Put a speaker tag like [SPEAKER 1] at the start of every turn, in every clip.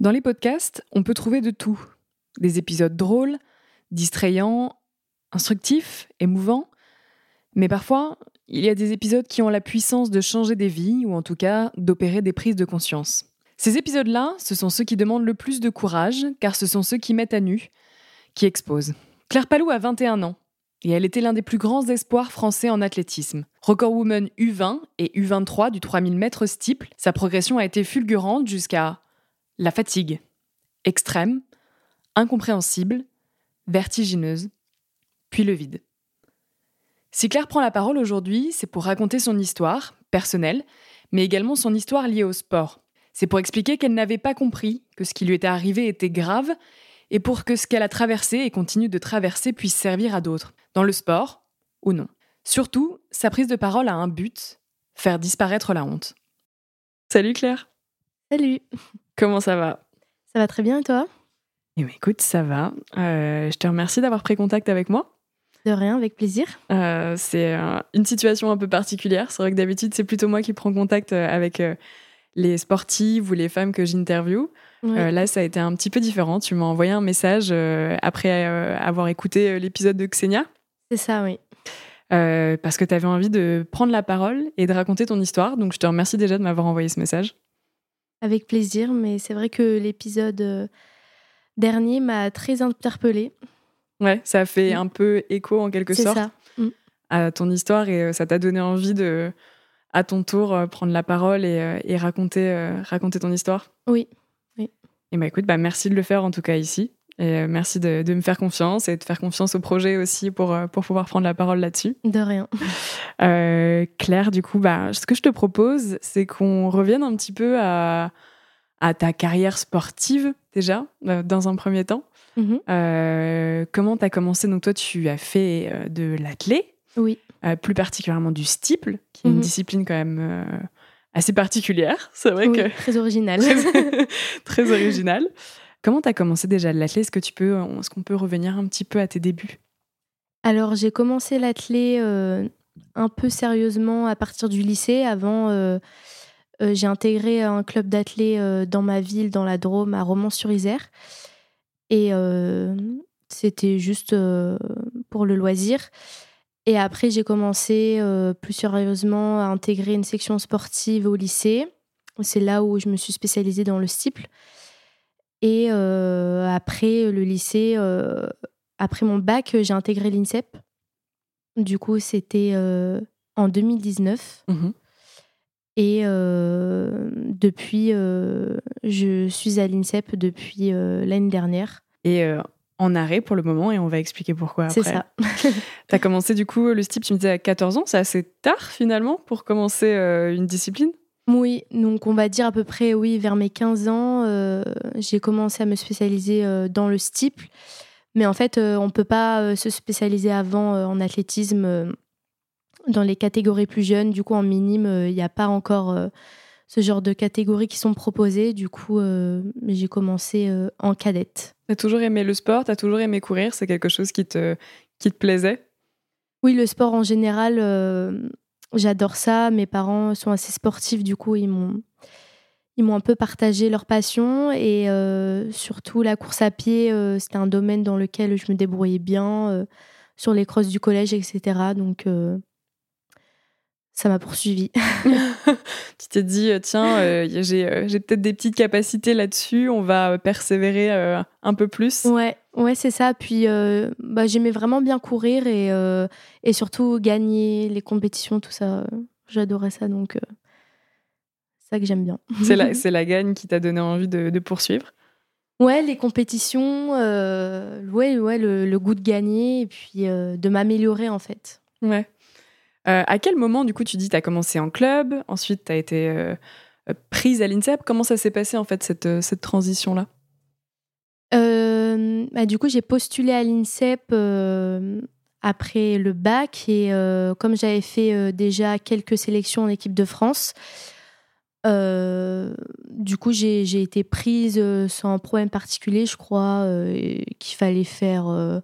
[SPEAKER 1] Dans les podcasts, on peut trouver de tout. Des épisodes drôles, distrayants, instructifs, émouvants. Mais parfois, il y a des épisodes qui ont la puissance de changer des vies, ou en tout cas d'opérer des prises de conscience. Ces épisodes-là, ce sont ceux qui demandent le plus de courage, car ce sont ceux qui mettent à nu, qui exposent. Claire Palou a 21 ans, et elle était l'un des plus grands espoirs français en athlétisme. Record woman U20 et U23 du 3000 mètres steeple, sa progression a été fulgurante jusqu'à la fatigue, extrême, incompréhensible, vertigineuse, puis le vide. Si Claire prend la parole aujourd'hui, c'est pour raconter son histoire, personnelle, mais également son histoire liée au sport. C'est pour expliquer qu'elle n'avait pas compris que ce qui lui était arrivé était grave et pour que ce qu'elle a traversé et continue de traverser puisse servir à d'autres, dans le sport ou non. Surtout, sa prise de parole a un but, faire disparaître la honte. Salut Claire
[SPEAKER 2] Salut
[SPEAKER 1] Comment ça va?
[SPEAKER 2] Ça va très bien et toi?
[SPEAKER 1] Eh bien, écoute, ça va. Euh, je te remercie d'avoir pris contact avec moi.
[SPEAKER 2] De rien, avec plaisir.
[SPEAKER 1] Euh, c'est euh, une situation un peu particulière. C'est vrai que d'habitude, c'est plutôt moi qui prends contact avec les sportives ou les femmes que j'interviewe. là, ça a été un petit peu différent. Tu m'as envoyé un message après avoir écouté l'épisode de Xenia.
[SPEAKER 2] C'est ça, oui.
[SPEAKER 1] parce que tu avais envie de prendre la parole et de raconter ton histoire. Donc, je te remercie déjà de m'avoir envoyé ce message.
[SPEAKER 2] Avec plaisir, mais c'est vrai que l'épisode euh, dernier m'a très interpellée.
[SPEAKER 1] Ouais, ça a fait mm. un peu écho en quelque sorte mm. à ton histoire et euh, ça t'a donné envie de, à ton tour, euh, prendre la parole et, raconter, raconter ton histoire?
[SPEAKER 2] Oui. oui.
[SPEAKER 1] Et bah écoute, bah merci de le faire en tout cas ici. Et merci de, me faire confiance et de faire confiance au projet aussi pour, pour pouvoir prendre la parole là-dessus.
[SPEAKER 2] De rien.
[SPEAKER 1] Claire, du coup, bah, ce que je te propose, c'est qu'on revienne un petit peu à, à ta carrière sportive déjà, dans un premier temps. Mm-hmm. comment tu as commencé? Donc toi, tu as fait de l'athlé.
[SPEAKER 2] Oui.
[SPEAKER 1] plus particulièrement du steeple, qui est une mm-hmm. discipline quand même assez particulière. C'est vrai
[SPEAKER 2] oui,
[SPEAKER 1] que...
[SPEAKER 2] Très originale.
[SPEAKER 1] très originale. Comment tu as commencé déjà l'athlé Est-ce que tu peux, est-ce qu'on peut revenir un petit peu à tes débuts?
[SPEAKER 2] Alors j'ai commencé l'athlé euh, un peu sérieusement à partir du lycée. Avant, euh, euh, j'ai intégré un club d'athlé dans ma ville, dans la Drôme, à Romans-sur-Isère. Et c'était juste pour le loisir. Et après, j'ai commencé plus sérieusement à intégrer une section sportive au lycée. C'est là où je me suis spécialisée dans le steeple. Et euh, après le lycée, euh, après mon bac, j'ai intégré l'INSEP. Du coup, c'était euh, en 2019. Mmh Et depuis, je suis à l'INSEP depuis l'année dernière.
[SPEAKER 1] Et en arrêt pour le moment, et on va expliquer pourquoi après.
[SPEAKER 2] C'est ça.
[SPEAKER 1] tu as commencé du coup le STIP, tu me disais à 14 ans, c'est assez tard finalement pour commencer une discipline?
[SPEAKER 2] Oui, donc on va dire à peu près, oui, vers mes 15 ans, euh, j'ai commencé à me spécialiser euh, dans le steeple. Mais en fait, euh, on ne peut pas se spécialiser avant en athlétisme dans les catégories plus jeunes. Du coup, en minime, il n'y a pas encore ce genre de catégories qui sont proposées. Du coup, j'ai commencé en cadette.
[SPEAKER 1] Tu as toujours aimé le sport Tu as toujours aimé courir C'est quelque chose qui te, qui te plaisait?
[SPEAKER 2] Oui, le sport en général J'adore ça. Mes parents sont assez sportifs, du coup, ils m'ont ils m'ont un peu partagé leur passion et euh, surtout la course à pied, euh, c'était un domaine dans lequel je me débrouillais bien euh, sur les crosses du collège, etc. Donc ça m'a poursuivi.
[SPEAKER 1] tu t'es dit, euh, tiens, euh, euh, j'ai, peut-être des petites capacités là-dessus, on va persévérer un peu plus.
[SPEAKER 2] Ouais, ouais c'est ça. Puis bah, j'aimais vraiment bien courir et, et surtout gagner les compétitions, tout ça. J'adorais ça, donc c'est ça que j'aime bien.
[SPEAKER 1] c'est, la, c'est la gagne qui t'a donné envie de, poursuivre?
[SPEAKER 2] Ouais, les compétitions, ouais, ouais, le, le, goût de gagner et puis de m'améliorer en fait.
[SPEAKER 1] Ouais. Euh, à quel moment, du coup, tu dis, tu as commencé en club, ensuite tu as été euh, prise à l'INSEP? Comment ça s'est passé, en fait, cette, euh, cette transition-là?
[SPEAKER 2] Bah, Du coup, j'ai postulé à l'INSEP après le bac et comme j'avais fait déjà quelques sélections en équipe de France, du coup, j'ai été prise sans problème particulier, je crois, qu'il fallait faire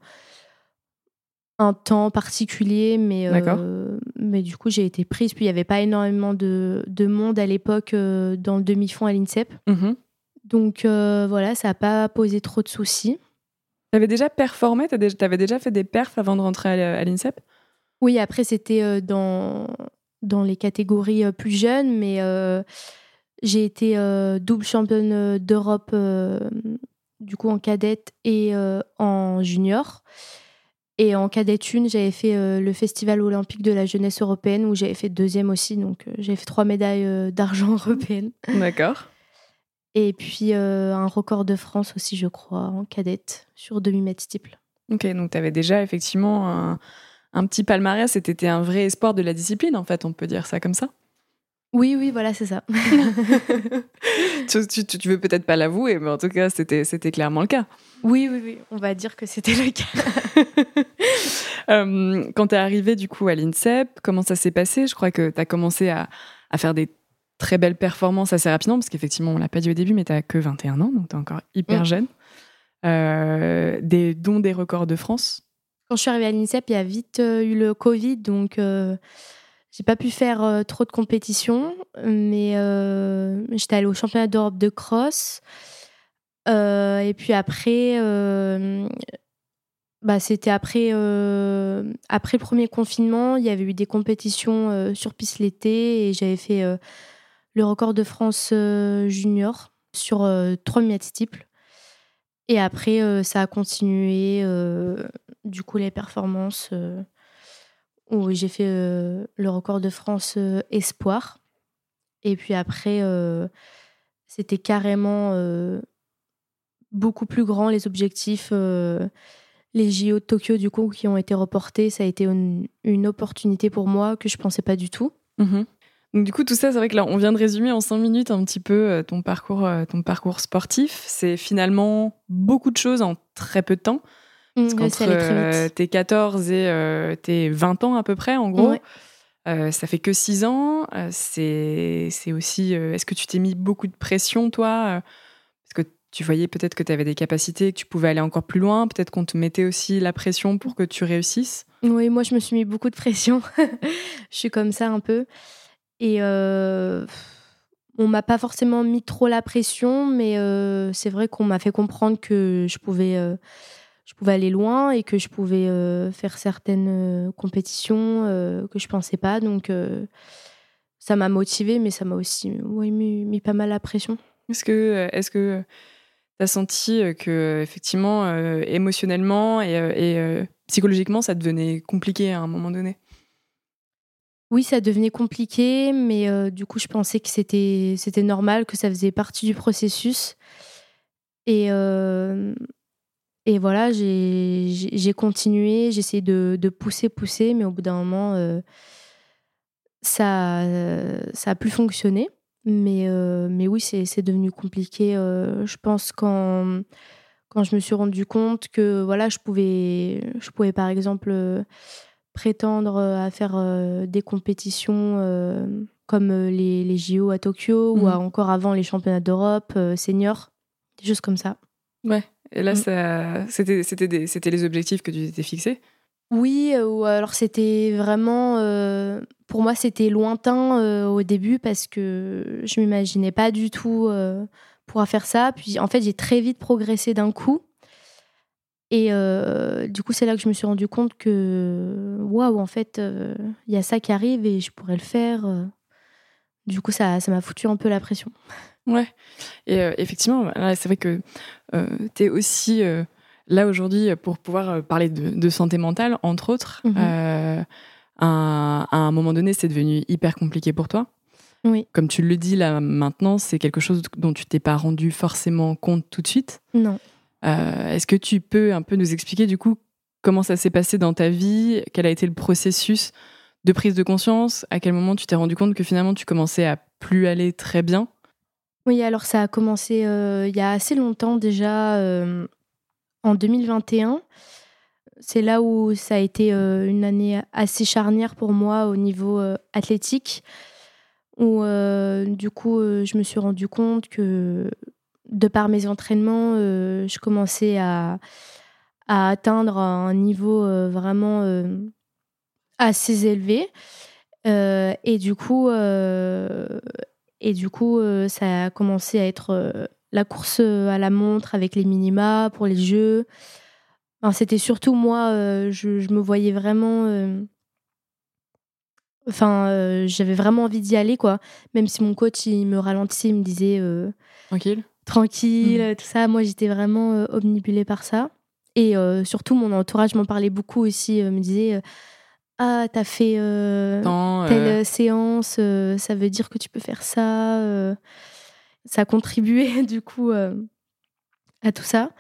[SPEAKER 2] un temps particulier, mais, euh, mais du coup, j'ai été prise. Puis il n'y avait pas énormément de, de monde à l'époque euh, dans le demi-fond à l'INSEP. Mhm. Donc voilà, ça n'a pas posé trop de soucis.
[SPEAKER 1] Tu avais déjà performé? Tu avais déjà fait des perfs avant de rentrer à l'INSEP?
[SPEAKER 2] Oui, après, c'était dans, dans les catégories plus jeunes, mais j'ai été double championne d'Europe du coup en cadette et en junior. Et en cadette 1, j'avais fait euh, le Festival olympique de la jeunesse européenne où j'avais fait deuxième aussi. Donc euh, j'avais fait trois médailles euh, d'argent européennes.
[SPEAKER 1] D'accord.
[SPEAKER 2] Et puis un record de France aussi, je crois, en cadette sur demi-mètre steeple.
[SPEAKER 1] Ok, donc tu avais déjà effectivement un, un petit palmarès et tu un vrai espoir de la discipline, en fait, on peut dire ça comme ça
[SPEAKER 2] oui, oui, voilà, c'est ça.
[SPEAKER 1] tu, tu, veux peut-être pas l'avouer, mais en tout cas, c'était, c'était clairement le cas.
[SPEAKER 2] Oui, oui, oui, on va dire que c'était le cas.
[SPEAKER 1] Euh, quand tu es arrivé du coup à l'INSEP, comment ça s'est passé? Je crois que tu as commencé à, à, faire des très belles performances assez rapidement, parce qu'effectivement, on l'a pas dit au début, mais tu que 21 ans, donc tu es encore hyper mm. jeune. Euh, des dons des records de France.
[SPEAKER 2] Quand je suis arrivée à l'INSEP, il y a vite euh, eu le Covid, donc j'ai pas pu faire euh, trop de compétitions, mais euh, j'étais allée au championnat d'Europe de cross. Euh, et puis après, bah, c'était après, après le premier confinement, il y avait eu des compétitions sur piste l'été et j'avais fait le record de France junior sur 3 mètres steeple. Et après, ça a continué, du coup, les performances où j'ai fait euh, le record de France euh, espoir. Et puis après, euh, c'était carrément beaucoup plus grand les objectifs. les JO de Tokyo, du coup, qui ont été reportés, ça a été une, opportunité pour moi que je pensais pas du tout.
[SPEAKER 1] Mhm. Donc, du coup, tout ça, c'est vrai que là, on vient de résumer en cinq minutes un petit peu ton parcours, ton parcours sportif. C'est finalement beaucoup de choses en très peu de temps. Parce qu'entre euh, tes 14 et euh, tes 20 ans à peu près, en gros, euh, ça fait que 6 ans. c'est aussi. Est-ce que tu t'es mis beaucoup de pression, toi Parce que tu voyais peut-être que tu avais des capacités, que tu pouvais aller encore plus loin. Peut-être qu'on te mettait aussi la pression pour que tu réussisses?
[SPEAKER 2] Oui, moi, je me suis mis beaucoup de pression. je suis comme ça un peu. Et on m'a pas forcément mis trop la pression, mais c'est vrai qu'on m'a fait comprendre que je pouvais je pouvais aller loin et que je pouvais euh, faire certaines euh, compétitions euh, que je pensais pas. Donc, ça m'a motivée, mais ça m'a aussi mis, pas mal la pression.
[SPEAKER 1] Est-ce que est-ce que tu as senti que effectivement émotionnellement et, psychologiquement ça devenait compliqué à un moment donné?
[SPEAKER 2] Oui, ça devenait compliqué, mais du coup, je pensais que c'était c'était normal, que ça faisait partie du processus. Et, et voilà, j'ai continué, j'ai essayé de, de, pousser, pousser, mais au bout d'un moment, euh, ça ça a plus fonctionné. Mais, euh, mais oui, c'est devenu compliqué. Euh, je pense quand, quand je me suis rendu compte que voilà, je pouvais, je pouvais par exemple prétendre à faire des compétitions comme les, les, JO à Tokyo ou mmh. encore avant les championnats d'Europe seniors, des choses comme ça.
[SPEAKER 1] Ouais. Et là, mm. c'était, les objectifs que tu t'étais fixés?
[SPEAKER 2] Oui, euh, ou alors c'était vraiment. Euh, pour moi, c'était lointain euh, au début parce que je m'imaginais pas du tout pouvoir faire ça. Puis en fait, j'ai très vite progressé d'un coup. Et du coup, c'est là que je me suis rendu compte que, waouh, en fait, il y a ça qui arrive et je pourrais le faire. Du coup, ça, ça m'a foutu un peu la pression.
[SPEAKER 1] Ouais. Et euh, effectivement, c'est vrai que euh, tu es aussi euh, là aujourd'hui pour pouvoir parler de, santé mentale, entre autres. Mhm. à un moment donné, c'est devenu hyper compliqué pour toi.
[SPEAKER 2] Oui.
[SPEAKER 1] Comme tu le dis là maintenant, c'est quelque chose dont tu t'es pas rendu forcément compte tout de suite.
[SPEAKER 2] Non.
[SPEAKER 1] Est-ce que tu peux un peu nous expliquer du coup comment ça s'est passé dans ta vie? Quel a été le processus de prise de conscience? À quel moment tu t'es rendu compte que finalement tu commençais à plus aller très bien?
[SPEAKER 2] Oui, alors ça a commencé euh, il y a assez longtemps déjà, euh, en 2021. C'est là où ça a été euh, une année assez charnière pour moi au niveau athlétique, où du coup je me suis rendu compte que de par mes entraînements, je commençais à, à, atteindre un niveau vraiment assez élevé. et du coup, et du coup, euh, ça a commencé à être euh, la course à la montre avec les minima pour les jeux. c'était surtout moi, je, me voyais vraiment. Enfin, j'avais vraiment envie d'y aller, quoi. Même si mon coach, il me ralentissait, il me disait.
[SPEAKER 1] Tranquille
[SPEAKER 2] Tranquille, mmh. tout ça. Moi, j'étais vraiment omnibulée par ça. Et surtout, mon entourage m'en parlait beaucoup aussi, me disait ah, t'as fait euh, telle euh. séance, euh, ça veut dire que tu peux faire ça. ça a contribué du coup à tout ça.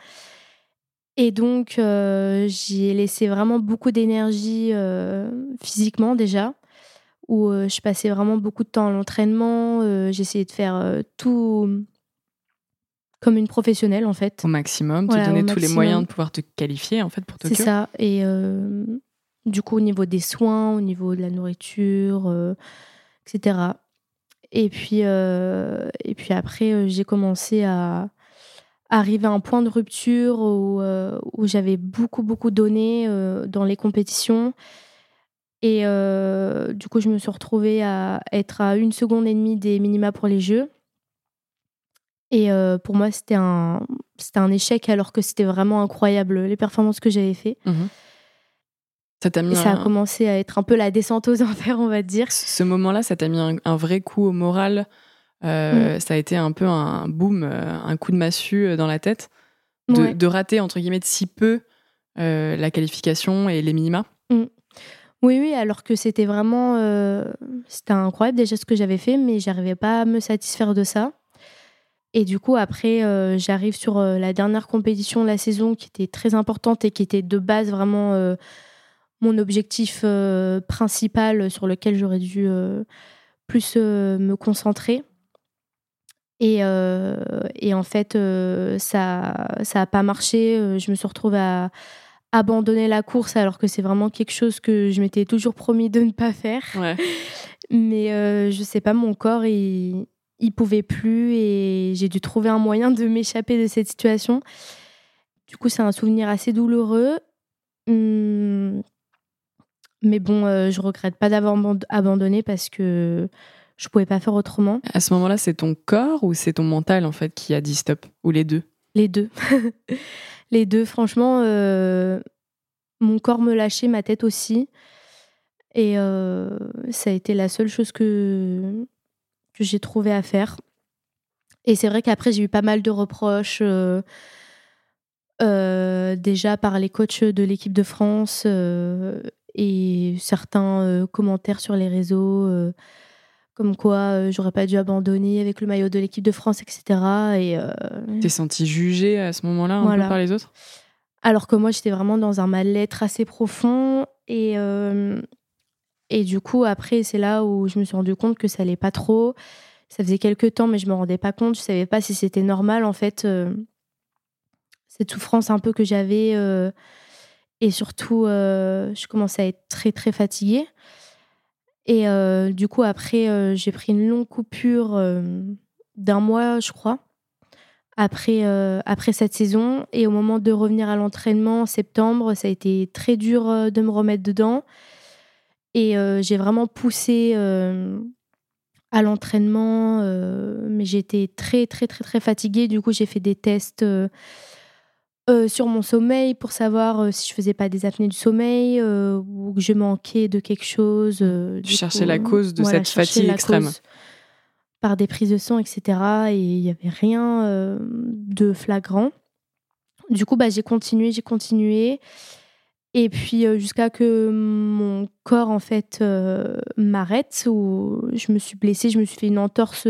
[SPEAKER 2] Et donc, j'ai laissé vraiment beaucoup d'énergie physiquement déjà, où je passais vraiment beaucoup de temps à l'entraînement. J'essayais de faire tout comme une professionnelle en fait.
[SPEAKER 1] Au maximum, te donner tous les moyens de pouvoir te qualifier en fait pour Tokyo.
[SPEAKER 2] C'est ça. Et du coup, au niveau des soins, au niveau de la nourriture, euh, etc. Et puis, euh, et puis après, euh, j'ai commencé à arriver à un point de rupture où, où j'avais beaucoup, beaucoup donné dans les compétitions. Et du coup, je me suis retrouvée à être à une seconde et demie des minima pour les Jeux. Et pour moi, c'était un, un échec alors que c'était vraiment incroyable les performances que j'avais faites. Mmh ça, ça a commencé à être un peu la descente aux enfers, on va dire.
[SPEAKER 1] Ce moment-là, ça t'a mis un, vrai coup au moral. Euh, mm. Ça a été un peu un boom, euh, un coup de massue euh, dans la tête. De, rater, entre guillemets, de si peu la qualification et les minima. Mm.
[SPEAKER 2] Oui, oui, alors que c'était vraiment. c'était incroyable déjà ce que j'avais fait, mais j'arrivais pas à me satisfaire de ça. Et du coup, après, j'arrive sur la dernière compétition de la saison qui était très importante et qui était de base vraiment mon objectif euh, principal sur lequel j'aurais dû euh, plus euh, me concentrer. Et, et, en fait, ça n'a pas marché. Je me suis retrouvée à abandonner la course alors que c'est vraiment quelque chose que je m'étais toujours promis de ne pas faire. Mais je sais pas, mon corps, il, il pouvait plus et j'ai dû trouver un moyen de m'échapper de cette situation. Du coup, c'est un souvenir assez douloureux. Hum, mais bon, euh, je regrette pas d'avoir abandonné parce que je pouvais pas faire autrement.
[SPEAKER 1] À ce moment-là, c'est ton corps ou c'est ton mental en fait qui a dit stop? Ou les deux?
[SPEAKER 2] Les deux. les deux, franchement, euh, mon corps me lâchait, ma tête aussi. Et euh, ça a été la seule chose que, que j'ai trouvé à faire. Et c'est vrai qu'après, j'ai eu pas mal de reproches. déjà par les coachs de l'équipe de France et certains euh, commentaires sur les réseaux euh, comme quoi euh, j'aurais pas dû abandonner avec le maillot de l'équipe de France, etc. Et
[SPEAKER 1] t'es senti jugée à ce moment-là un peu par les autres?
[SPEAKER 2] Alors que moi j'étais vraiment dans un mal-être assez profond et et du coup après c'est là où je me suis rendu compte que ça allait pas trop. Ça faisait quelques temps mais je me rendais pas compte, je savais pas si c'était normal en fait cette souffrance un peu que j'avais et surtout, euh, je commençais à être très, très fatiguée. Et euh, du coup, après, euh, j'ai pris une longue coupure d'un mois, je crois, après, après cette saison. Et au moment de revenir à l'entraînement en septembre, ça a été très dur de me remettre dedans. Et j'ai vraiment poussé à l'entraînement, mais j'étais très, très, très, très fatiguée. Du coup, j'ai fait des tests euh, sur mon sommeil pour savoir euh, si je faisais pas des apnées du sommeil euh, ou que je manquais de quelque chose.
[SPEAKER 1] je cherchais la cause de cette fatigue extrême.
[SPEAKER 2] Par des prises de sang, etc. Et il n'y avait rien de flagrant. Du coup, bah, j'ai continué, j'ai continué. Et puis jusqu'à que mon corps en fait m'arrête, où je me suis blessée, je me suis fait une entorse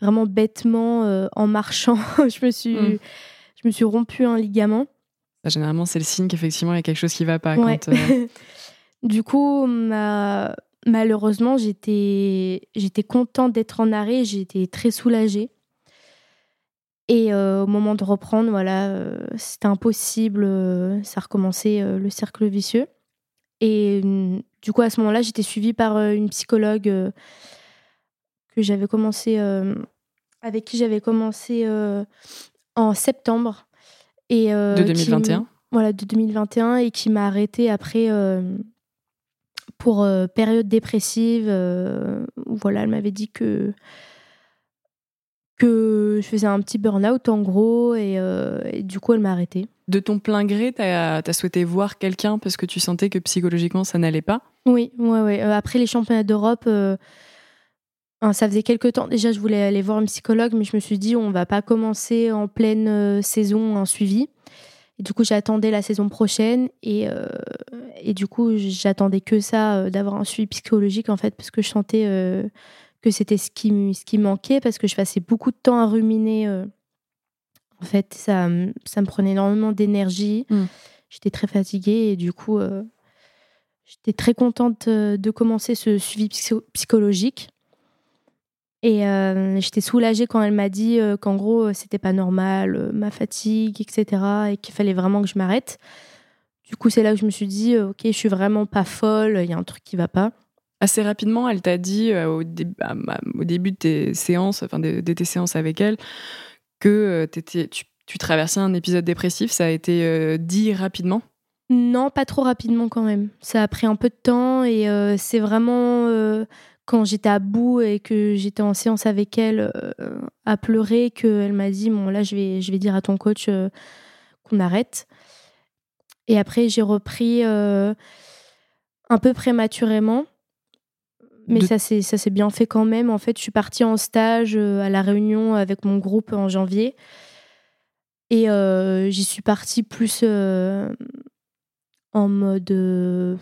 [SPEAKER 2] vraiment bêtement en marchant. je me suis mmh je me suis rompu un ligament.
[SPEAKER 1] généralement, c'est le signe qu'effectivement, il y a quelque chose qui ne va pas.
[SPEAKER 2] Euh, du coup, malheureusement, j'étais contente d'être en arrêt, j'étais très soulagée. Et euh, au moment de reprendre, voilà, euh, c'était impossible, ça recommençait le cercle vicieux. Et mm, du coup, à ce moment-là, j'étais suivie par une psychologue que j'avais commencé, avec qui j'avais commencé en septembre.
[SPEAKER 1] Et, euh, de 2021
[SPEAKER 2] Voilà, de 2021 et qui m'a arrêtée après euh, pour euh, période dépressive. voilà, elle m'avait dit que que je faisais un petit burn-out en gros et, du coup elle m'a arrêtée.
[SPEAKER 1] De ton plein gré, tu as, souhaité voir quelqu'un parce que tu sentais que psychologiquement ça n'allait pas?
[SPEAKER 2] Oui, ouais, ouais. après les championnats d'Europe, ça faisait quelques temps déjà, je voulais aller voir un psychologue, mais je me suis dit, on va pas commencer en pleine euh, saison un suivi. Et du coup, j'attendais la saison prochaine et, euh, et du coup, j'attendais que ça, euh, d'avoir un suivi psychologique en fait, parce que je sentais que c'était ce qui, ce qui manquait, parce que je passais beaucoup de temps à ruminer. en fait, ça, ça me prenait énormément d'énergie. Mmh. J'étais très fatiguée et du coup, j'étais très contente de commencer ce suivi psychologique. Et euh, j'étais soulagée quand elle m'a dit euh, qu'en gros, euh, c'était pas normal, ma fatigue, etc. Et qu'il fallait vraiment que je m'arrête. Du coup, c'est là que je me suis dit, ok, je suis vraiment pas folle, il y a un truc qui va pas.
[SPEAKER 1] Assez rapidement, elle t'a dit au, au, début de tes séances, enfin de, tes séances avec elle, que tu, tu, traversais un épisode dépressif. Ça a été dit rapidement?
[SPEAKER 2] Non, pas trop rapidement quand même. Ça a pris un peu de temps et c'est vraiment quand j'étais à bout et que j'étais en séance avec elle euh, à pleurer, qu'elle m'a dit Bon, là, je vais, je vais dire à ton coach euh, qu'on arrête. Et après, j'ai repris euh, un peu prématurément. Mais ça s'est bien fait quand même. En fait, je suis partie en stage à La Réunion avec mon groupe en janvier. Et j'y suis partie plus en mode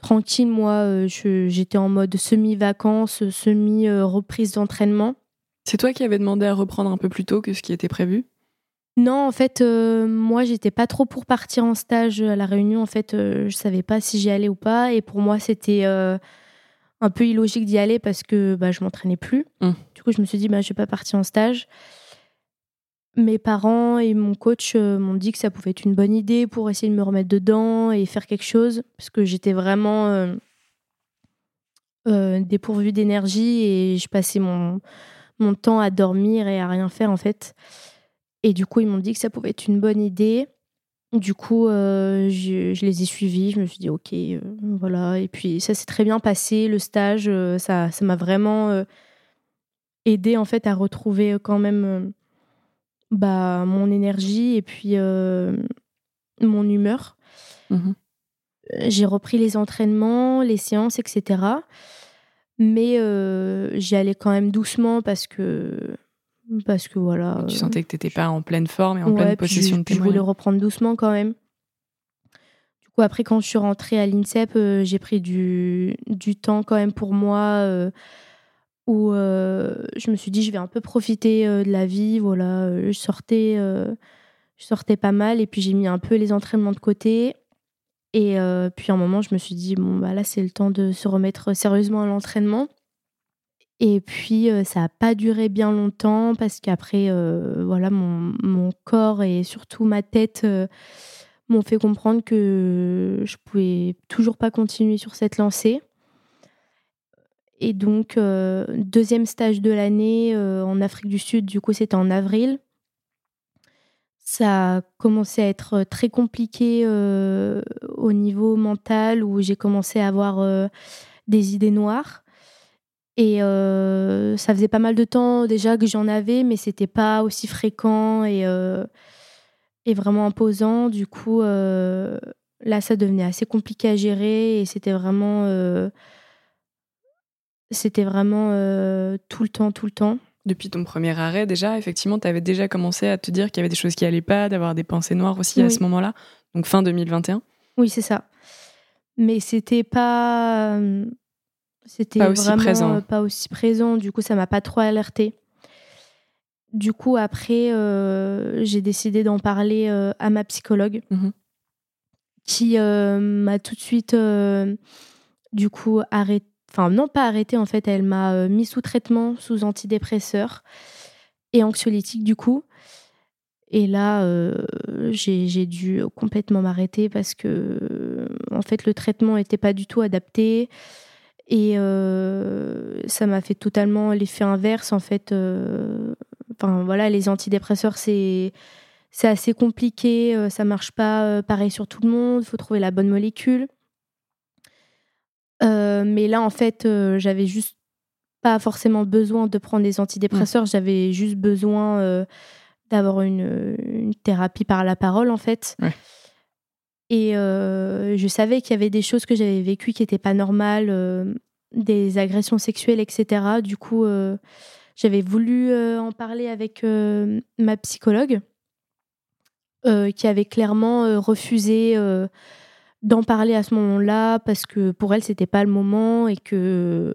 [SPEAKER 2] tranquille, moi, euh, j'étais en mode semi-vacances, semi-reprise d'entraînement.
[SPEAKER 1] C'est toi qui avais demandé à reprendre un peu plus tôt que ce qui était prévu?
[SPEAKER 2] Non, en fait, euh, moi, j'étais pas trop pour partir en stage à La Réunion. En fait, euh, je savais pas si j'y allais ou pas. Et pour moi, c'était un peu illogique d'y aller parce que bah, je m'entraînais plus. Hum. Du coup, je me suis dit, bah, je vais pas partir en stage mes parents et mon coach euh, m'ont dit que ça pouvait être une bonne idée pour essayer de me remettre dedans et faire quelque chose, parce que j'étais vraiment euh, euh, dépourvue d'énergie et je passais mon, mon temps à dormir et à rien faire en fait. Et du coup, ils m'ont dit que ça pouvait être une bonne idée. Du coup, je, les ai suivis. Je me suis dit, ok, voilà. Et puis, ça s'est très bien passé. Le stage, ça m'a vraiment aidé en fait à retrouver quand même bah, mon énergie et puis euh, mon humeur. Mmh j'ai repris les entraînements, les séances, etc. Mais euh, j'y allais quand même doucement parce que parce que voilà.
[SPEAKER 1] Tu sentais que tu n'étais pas en pleine forme et en pleine possession de tes
[SPEAKER 2] Je voulais reprendre doucement quand même. Du coup, après, quand je suis rentrée à l'INSEP, euh, j'ai pris du, du, temps quand même pour moi où euh, je me suis dit je vais un peu profiter euh, de la vie. Voilà euh, je sortais je sortais pas mal et puis j'ai mis un peu les entraînements de côté. Et puis à un moment je me suis dit bon bah là c'est le temps de se remettre sérieusement à l'entraînement. Et puis ça a pas duré bien longtemps parce qu'après voilà mon, mon, corps et surtout ma tête m'ont fait comprendre que je pouvais toujours pas continuer sur cette lancée et donc, euh, deuxième stage de l'année euh, en Afrique du Sud, du coup, c'était en avril. Ça a commencé à être très compliqué euh, au niveau mental, où j'ai commencé à avoir des idées noires. Et ça faisait pas mal de temps déjà que j'en avais, mais c'était pas aussi fréquent et, et vraiment imposant. Du coup, là, ça devenait assez compliqué à gérer et c'était vraiment c'était vraiment euh, tout le temps, tout le temps.
[SPEAKER 1] Depuis ton premier arrêt, déjà, effectivement, tu avais déjà commencé à te dire qu'il y avait des choses qui allaient pas, d'avoir des pensées noires aussi à ce moment-là, donc fin 2021.
[SPEAKER 2] Oui, c'est ça. Mais c'était pas. Euh, c'était
[SPEAKER 1] pas aussi présent. Euh,
[SPEAKER 2] pas aussi présent. Du coup, ça m'a pas trop alerté. Du coup, après, j'ai décidé d'en parler à ma psychologue, mmh qui m'a tout de suite, du coup, arrêté enfin non pas arrêté en fait, elle m'a euh, mis sous traitement, sous antidépresseur et anxiolytique du coup. Et là, euh, j'ai dû complètement m'arrêter parce que, euh, en fait, le traitement n'était pas du tout adapté. Et ça m'a fait totalement l'effet inverse, en fait. Enfin, voilà, les antidépresseurs, c'est c'est assez compliqué. ça marche pas pareil sur tout le monde. Il faut trouver la bonne molécule. Euh, mais là, en fait, euh, j'avais juste pas forcément besoin de prendre des antidépresseurs, j'avais juste besoin d'avoir une, thérapie par la parole, en fait. Et je savais qu'il y avait des choses que j'avais vécues qui n'étaient pas normales, des agressions sexuelles, etc. Du coup, j'avais voulu en parler avec ma psychologue, qui avait clairement refusé d'en parler à ce moment-là parce que pour elle c'était pas le moment et que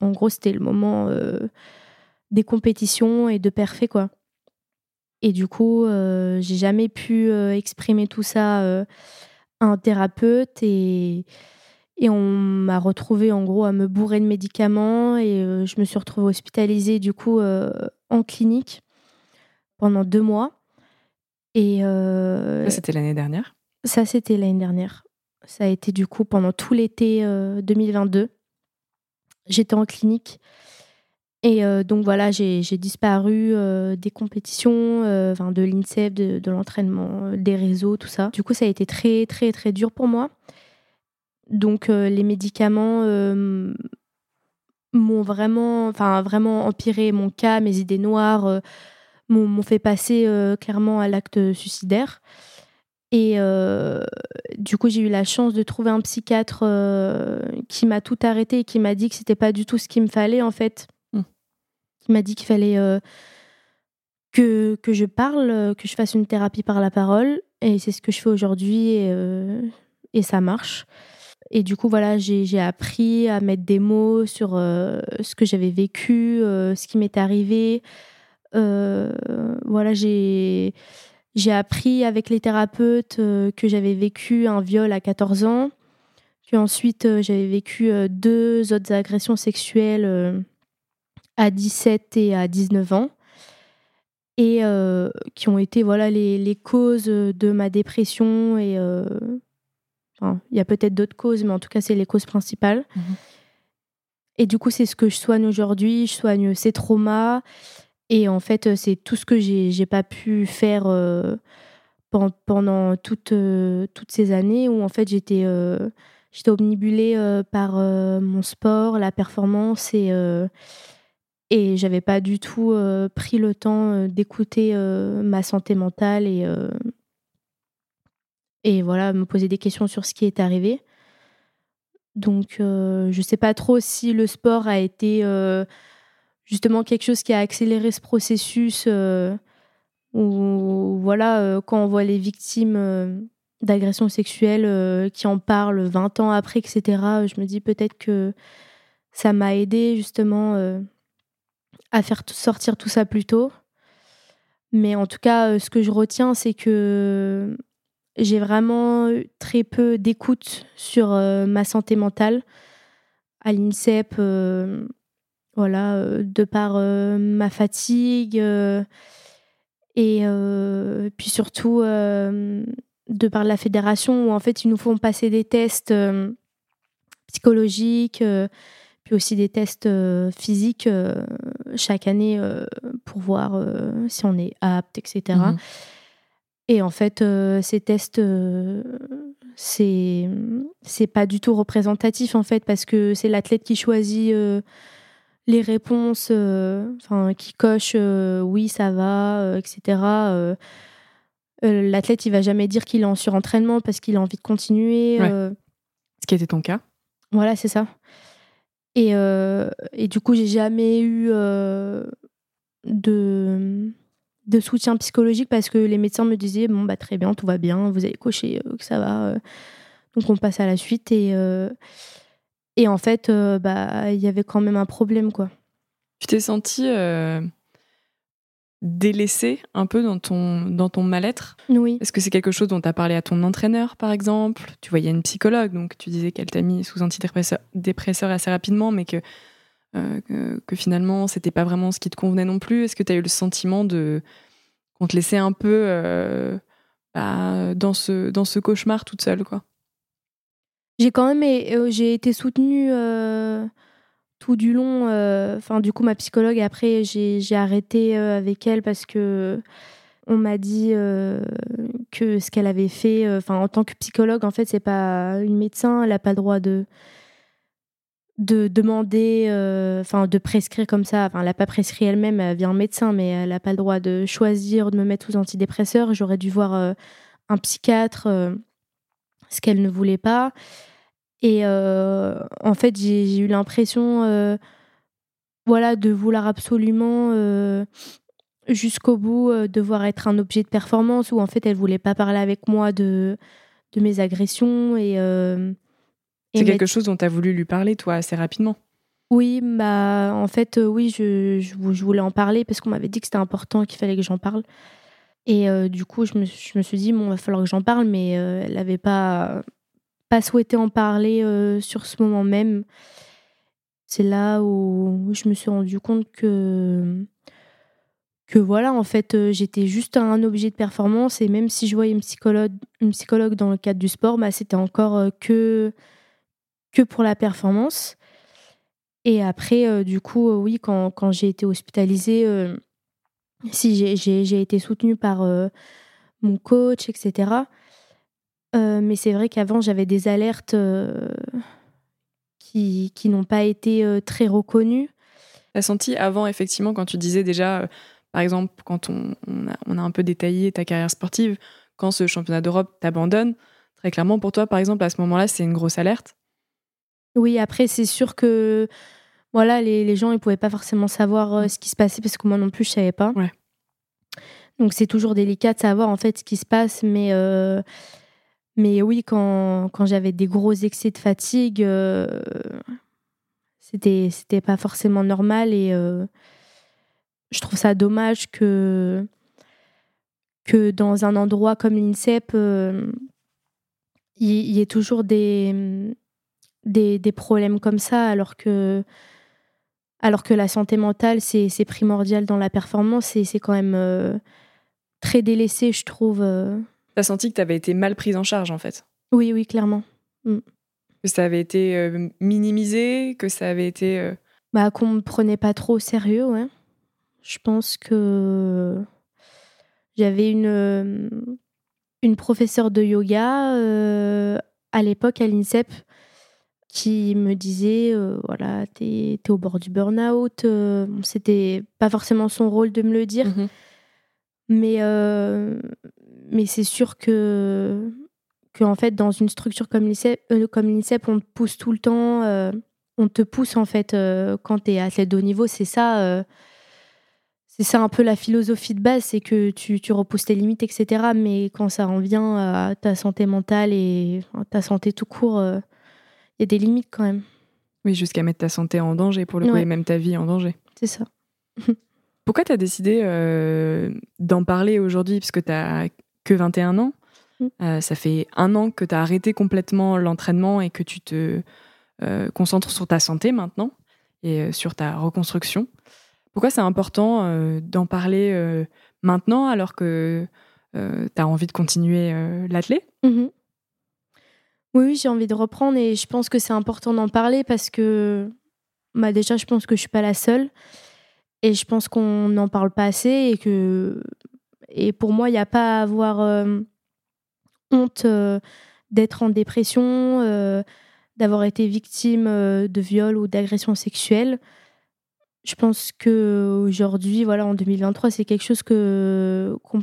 [SPEAKER 2] en gros c'était le moment des compétitions et de parfait quoi. Et du coup, j'ai jamais pu exprimer tout ça à un thérapeute et, et on m'a retrouvé en gros à me bourrer de médicaments et je me suis retrouvée hospitalisée du coup en clinique pendant deux mois. Et
[SPEAKER 1] ça c'était l'année dernière?
[SPEAKER 2] Ça c'était l'année dernière. Ça a été du coup pendant tout l'été 2022. J'étais en clinique. Et euh, donc voilà, j'ai disparu euh, des compétitions, euh, de l'INSEP, de, de l'entraînement, des réseaux, tout ça. Du coup, ça a été très, très, très dur pour moi. Donc les médicaments m'ont vraiment, enfin, vraiment empiré mon cas, mes idées noires, m'ont fait passer clairement à l'acte suicidaire. Et du coup, j'ai eu la chance de trouver un psychiatre qui m'a tout arrêté et qui m'a dit que c'était pas du tout ce qu'il me fallait en fait qui m'a dit qu'il fallait euh, que, que je parle, euh, que je fasse une thérapie par la parole. Et c'est ce que je fais aujourd'hui et, euh, et, ça marche. Et du coup, voilà, j'ai appris à mettre des mots sur ce que j'avais vécu, ce qui m'est arrivé. voilà, j'ai j'ai appris avec les thérapeutes que j'avais vécu un viol à 14 ans, que ensuite j'avais vécu deux autres agressions sexuelles à 17 et à 19 ans et euh, qui ont été voilà les, les, causes de ma dépression et euh, il y a peut-être d'autres causes mais en tout cas c'est les causes principales mhm. et du coup c'est ce que je soigne aujourd'hui je soigne ces traumas et en fait c'est tout ce que j'ai pas pu faire euh, pendant toutes toutes ces années où en fait j'étais omnibulée par mon sport la performance et et j'avais pas du tout euh, pris le temps euh, d'écouter euh, ma santé mentale et, et voilà, me poser des questions sur ce qui est arrivé. Donc, je sais pas trop si le sport a été justement quelque chose qui a accéléré ce processus où, voilà, quand on voit les victimes d'agressions sexuelles qui en parlent 20 ans après, etc., je me dis peut-être que ça m'a aidé justement à faire sortir tout ça plus tôt. Mais en tout cas, euh, ce que je retiens, c'est que j'ai vraiment très peu d'écoute sur euh, ma santé mentale à l'INSEP, euh, voilà, de par ma fatigue et puis surtout de par la fédération où en fait ils nous font passer des tests psychologiques puis aussi des tests euh, physiques euh, chaque année euh, pour voir si on est apte, etc. Mhm. Et en fait, ces tests, c'est c'est pas du tout représentatif en fait parce que c'est l'athlète qui choisit les réponses, enfin qui coche oui ça va, etc. L'athlète il va jamais dire qu'il est en surentraînement parce qu'il a envie de continuer.
[SPEAKER 1] Ce qui était ton cas.
[SPEAKER 2] Voilà, c'est ça. Et, euh, et du coup, j'ai jamais eu euh, de, de soutien psychologique parce que les médecins me disaient bon bah très bien, tout va bien, vous avez coché euh, que ça va, donc on passe à la suite et et en fait bah il y avait quand même un problème quoi.
[SPEAKER 1] Tu t'es senti délaissé un peu dans ton, dans ton mal-être?
[SPEAKER 2] Oui.
[SPEAKER 1] Est-ce que c'est quelque chose dont tu as parlé à ton entraîneur, par exemple? Tu voyais une psychologue, donc tu disais qu'elle t'a mis sous antidépresseur assez rapidement, mais que, euh, que, que, finalement, c'était pas vraiment ce qui te convenait non plus. Est-ce que tu as eu le sentiment de qu'on te laissait un peu euh, bah, dans, ce, dans ce cauchemar toute seule quoi?
[SPEAKER 2] J'ai quand même euh, j'ai été soutenue tout du long, euh, enfin du coup ma psychologue après j'ai arrêté euh, avec elle parce que on m'a dit euh, que ce qu'elle avait fait, enfin en tant que psychologue en fait c'est pas une médecin, elle a pas le droit de de demander, enfin de prescrire comme ça. Enfin, elle n'a pas prescrit elle-même, elle vient un médecin, mais elle n'a pas le droit de choisir de me mettre sous antidépresseurs. J'aurais dû voir un psychiatre, ce qu'elle ne voulait pas. Et en fait, j'ai eu l'impression, voilà, de vouloir absolument jusqu'au bout euh, devoir être un objet de performance où en fait elle voulait pas parler avec moi de, de mes agressions et, euh,
[SPEAKER 1] c'est quelque chose dont tu as voulu lui parler toi assez rapidement.
[SPEAKER 2] Oui bah en fait euh, oui je, je, voulais en parler parce qu'on m'avait dit que c'était important qu'il fallait que j'en parle. Et du coup je me, je me, suis dit bon va falloir que j'en parle mais elle n'avait pas pas souhaité en parler sur ce moment même c'est là où je me suis rendu compte que que voilà, en fait, euh, j'étais juste un objet de performance et même si je voyais une psychologue, une psychologue dans le cadre du sport, bah, c'était encore euh, que, que pour la performance. Et après, euh, du coup, oui, quand, quand j'ai été hospitalisée, si j'ai été soutenue par mon coach, etc. mais c'est vrai qu'avant, j'avais des alertes qui, qui n'ont pas été très reconnues.
[SPEAKER 1] T'as senti avant, effectivement, quand tu disais déjà par exemple, quand on, a, un peu détaillé ta carrière sportive, quand ce championnat d'Europe t'abandonne, très clairement pour toi, par exemple, à ce moment-là, c'est une grosse alerte?
[SPEAKER 2] Oui, après, c'est sûr que voilà, les, gens ne pouvaient pas forcément savoir euh, ce qui se passait parce que moi non plus, je ne savais pas. Donc c'est toujours délicat de savoir en fait ce qui se passe, mais, euh, mais oui, quand, quand j'avais des gros excès de fatigue, euh, c'était pas forcément normal et je trouve ça dommage que, que dans un endroit comme l'INSEP, euh, il y, ait toujours des, des, des, problèmes comme ça, alors que, alors que la santé mentale, c'est primordial dans la performance et c'est quand même euh, très délaissé, je trouve. Euh.
[SPEAKER 1] Tu as senti que tu avais été mal prise en charge, en fait
[SPEAKER 2] Oui, oui, clairement. Mm.
[SPEAKER 1] Que ça avait été minimisé, que ça avait été...
[SPEAKER 2] Bah, qu'on me prenait pas trop au sérieux, ouais. Je pense que j'avais une, euh, une professeure de yoga euh, à l'époque à l'INSEP qui me disait euh, voilà, t'es es au bord du burn-out. C'était pas forcément son rôle de me le dire, mmh mais, mais c'est sûr que, que, en fait, dans une structure comme l'INSEP, comme l'INSEP on te pousse tout le temps. on te pousse en fait quand tu es athlète de haut niveau, c'est ça c'est ça un peu la philosophie de base, c'est que tu, tu, repousses tes limites, etc. Mais quand ça en vient à ta santé mentale et ta santé tout court, il euh, y a des limites quand même.
[SPEAKER 1] Oui, jusqu'à mettre ta santé en danger pour le coup et même ta vie en danger.
[SPEAKER 2] C'est ça.
[SPEAKER 1] Pourquoi tu as décidé euh, d'en parler aujourd'hui? Parce tu n'as que 21 ans. Mm. Euh, ça fait un an que tu as arrêté complètement l'entraînement et que tu te concentres sur ta santé maintenant et sur ta reconstruction. Pourquoi c'est important euh, d'en parler euh, maintenant alors que euh, tu as envie de continuer l'athlète
[SPEAKER 2] mmh Oui, j'ai envie de reprendre et je pense que c'est important d'en parler parce que bah déjà, je pense que je suis pas la seule et je pense qu'on n'en parle pas assez et que et pour moi, il n'y a pas à avoir honte d'être en dépression, d'avoir été victime de viol ou d'agression sexuelle je pense que aujourd'hui, voilà, en 2023, c'est quelque chose que qu'on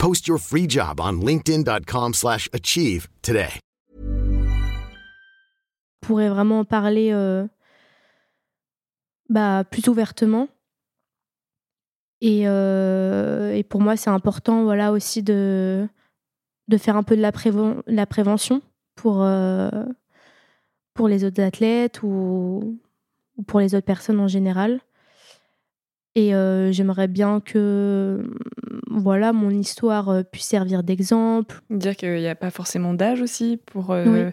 [SPEAKER 3] Post your free job on linkedin.com/achieve today.
[SPEAKER 2] Pourrait vraiment parler euh, bah, plus ouvertement. Et, euh, et pour moi, c'est important voilà aussi de de faire un peu de la, préven la prévention pour euh, pour les autres athlètes ou ou pour les autres personnes en général. Et j'aimerais bien que voilà mon histoire euh, puisse servir d'exemple.
[SPEAKER 1] Dire qu'il n'y a pas forcément d'âge aussi pour euh,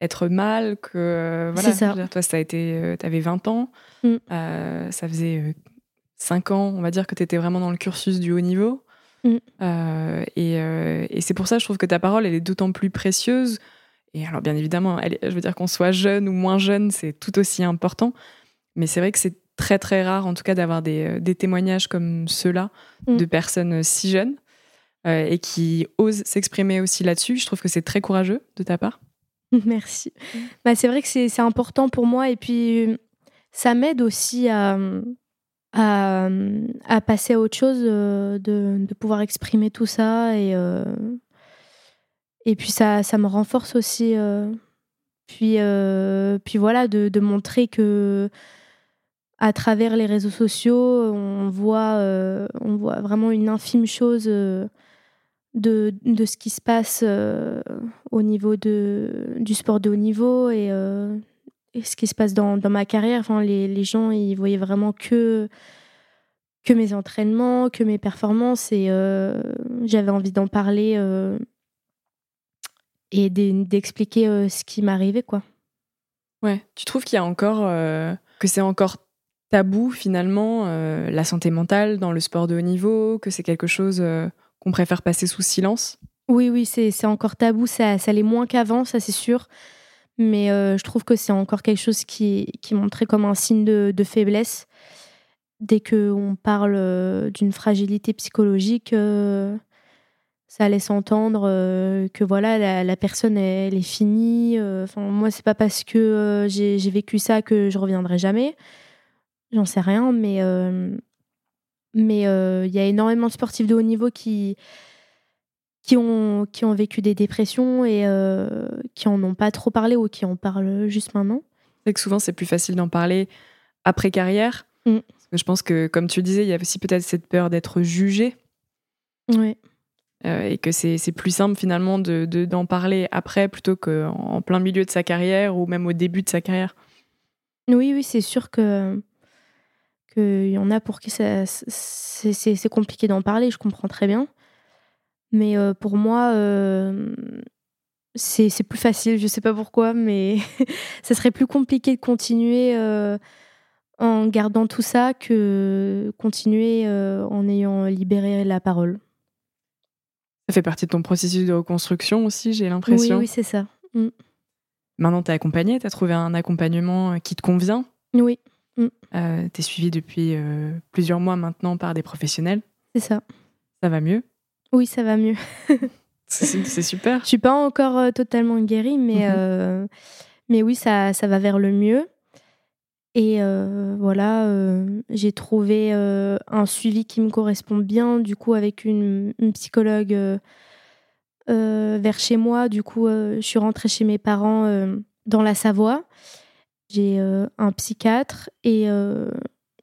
[SPEAKER 1] être mal, que voilà.
[SPEAKER 2] C'est ça.
[SPEAKER 1] dire, toi, ça a été, tu avais 20 ans,
[SPEAKER 2] Mm.
[SPEAKER 1] euh, ça faisait 5 ans, on va dire que tu étais vraiment dans le cursus du haut niveau.
[SPEAKER 2] Mm.
[SPEAKER 1] Euh, et, euh, et c'est pour ça, je trouve que ta parole, elle est d'autant plus précieuse. Et alors, bien évidemment, elle je veux dire qu'on soit jeune ou moins jeune, c'est tout aussi important. Mais c'est vrai que c'est très très rare, en tout cas, d'avoir des, euh, des témoignages comme ceux-là
[SPEAKER 2] Mm.
[SPEAKER 1] de personnes si jeunes euh, et qui osent s'exprimer aussi là-dessus. Je trouve que c'est très courageux de ta part.
[SPEAKER 2] Merci. Bah, c'est vrai que c'est c'est important pour moi et puis euh, ça m'aide aussi à, à, à passer à autre chose, euh, de, de pouvoir exprimer tout ça et, euh, et puis ça, ça me renforce aussi. euh, puis, euh, puis voilà, de, de montrer que à travers les réseaux sociaux, on voit, euh, on voit vraiment une infime chose euh, de, de ce qui se passe euh, au niveau de, du sport de haut niveau et, ce qui se passe dans, dans ma carrière. Enfin, les, les gens, ils voyaient vraiment que, que mes entraînements, que mes performances et j'avais envie d'en parler et d'e- d'expliquer ce qui m'arrivait, quoi.
[SPEAKER 1] Ouais. Tu trouves qu'il y a encore que c'est encore tabou finalement euh, la santé mentale dans le sport de haut niveau, que c'est quelque chose euh, qu'on préfère passer sous silence?
[SPEAKER 2] Oui, oui, c'est encore tabou, ça, ça l'est moins qu'avant, ça c'est sûr. Mais euh, je trouve que c'est encore quelque chose qui, qui comme un signe de, de faiblesse. Dès qu'on parle euh, d'une fragilité psychologique, euh, ça laisse entendre euh, que voilà, la, personne, elle, est finie. euh, Enfin, moi, c'est pas parce que euh, j'ai vécu ça que je reviendrai jamais. J'en sais rien, mais euh, mais euh, il y a énormément de sportifs de haut niveau qui qui ont, qui ont vécu des dépressions et euh, qui en ont pas trop parlé ou qui en parlent juste maintenant.
[SPEAKER 1] C'est que souvent c'est plus facile d'en parler après carrière.
[SPEAKER 2] Mm.
[SPEAKER 1] Parce que je pense que, comme tu disais, il y a aussi peut-être cette peur d'être jugé euh, et que c'est c'est plus simple finalement de de- d'en parler après plutôt qu'en en plein milieu de sa carrière ou même au début de sa carrière.
[SPEAKER 2] Oui, oui, c'est sûr que qu'il y en a pour qui ça- c'est c'est- c'est compliqué d'en parler, je comprends très bien. Mais euh, pour moi, euh, c'est c'est plus facile, je sais pas pourquoi, mais ça serait plus compliqué de continuer euh, en gardant tout ça que continuer en ayant libéré la parole.
[SPEAKER 1] Ça fait partie de ton processus de reconstruction aussi, j'ai
[SPEAKER 2] Oui,
[SPEAKER 1] l'impression.
[SPEAKER 2] oui, c'est ça.
[SPEAKER 1] Maintenant, tu es accompagné, tu as trouvé un accompagnement qui te convient?
[SPEAKER 2] Oui,
[SPEAKER 1] tu es suivi depuis euh, plusieurs mois maintenant par des professionnels.
[SPEAKER 2] c'est ça.
[SPEAKER 1] Ça va mieux?
[SPEAKER 2] Oui, ça va mieux.
[SPEAKER 1] C'est super.
[SPEAKER 2] Je suis pas encore euh, totalement guérie, mais,
[SPEAKER 1] Mhm.
[SPEAKER 2] euh, mais oui, ça, ça va vers le mieux. Et euh, voilà, euh, j'ai trouvé euh, un suivi qui me correspond bien, du coup, avec une, une psychologue euh, euh, vers chez moi. Du coup, euh, je suis rentrée chez mes parents euh, dans la Savoie. J'ai euh, un psychiatre et euh,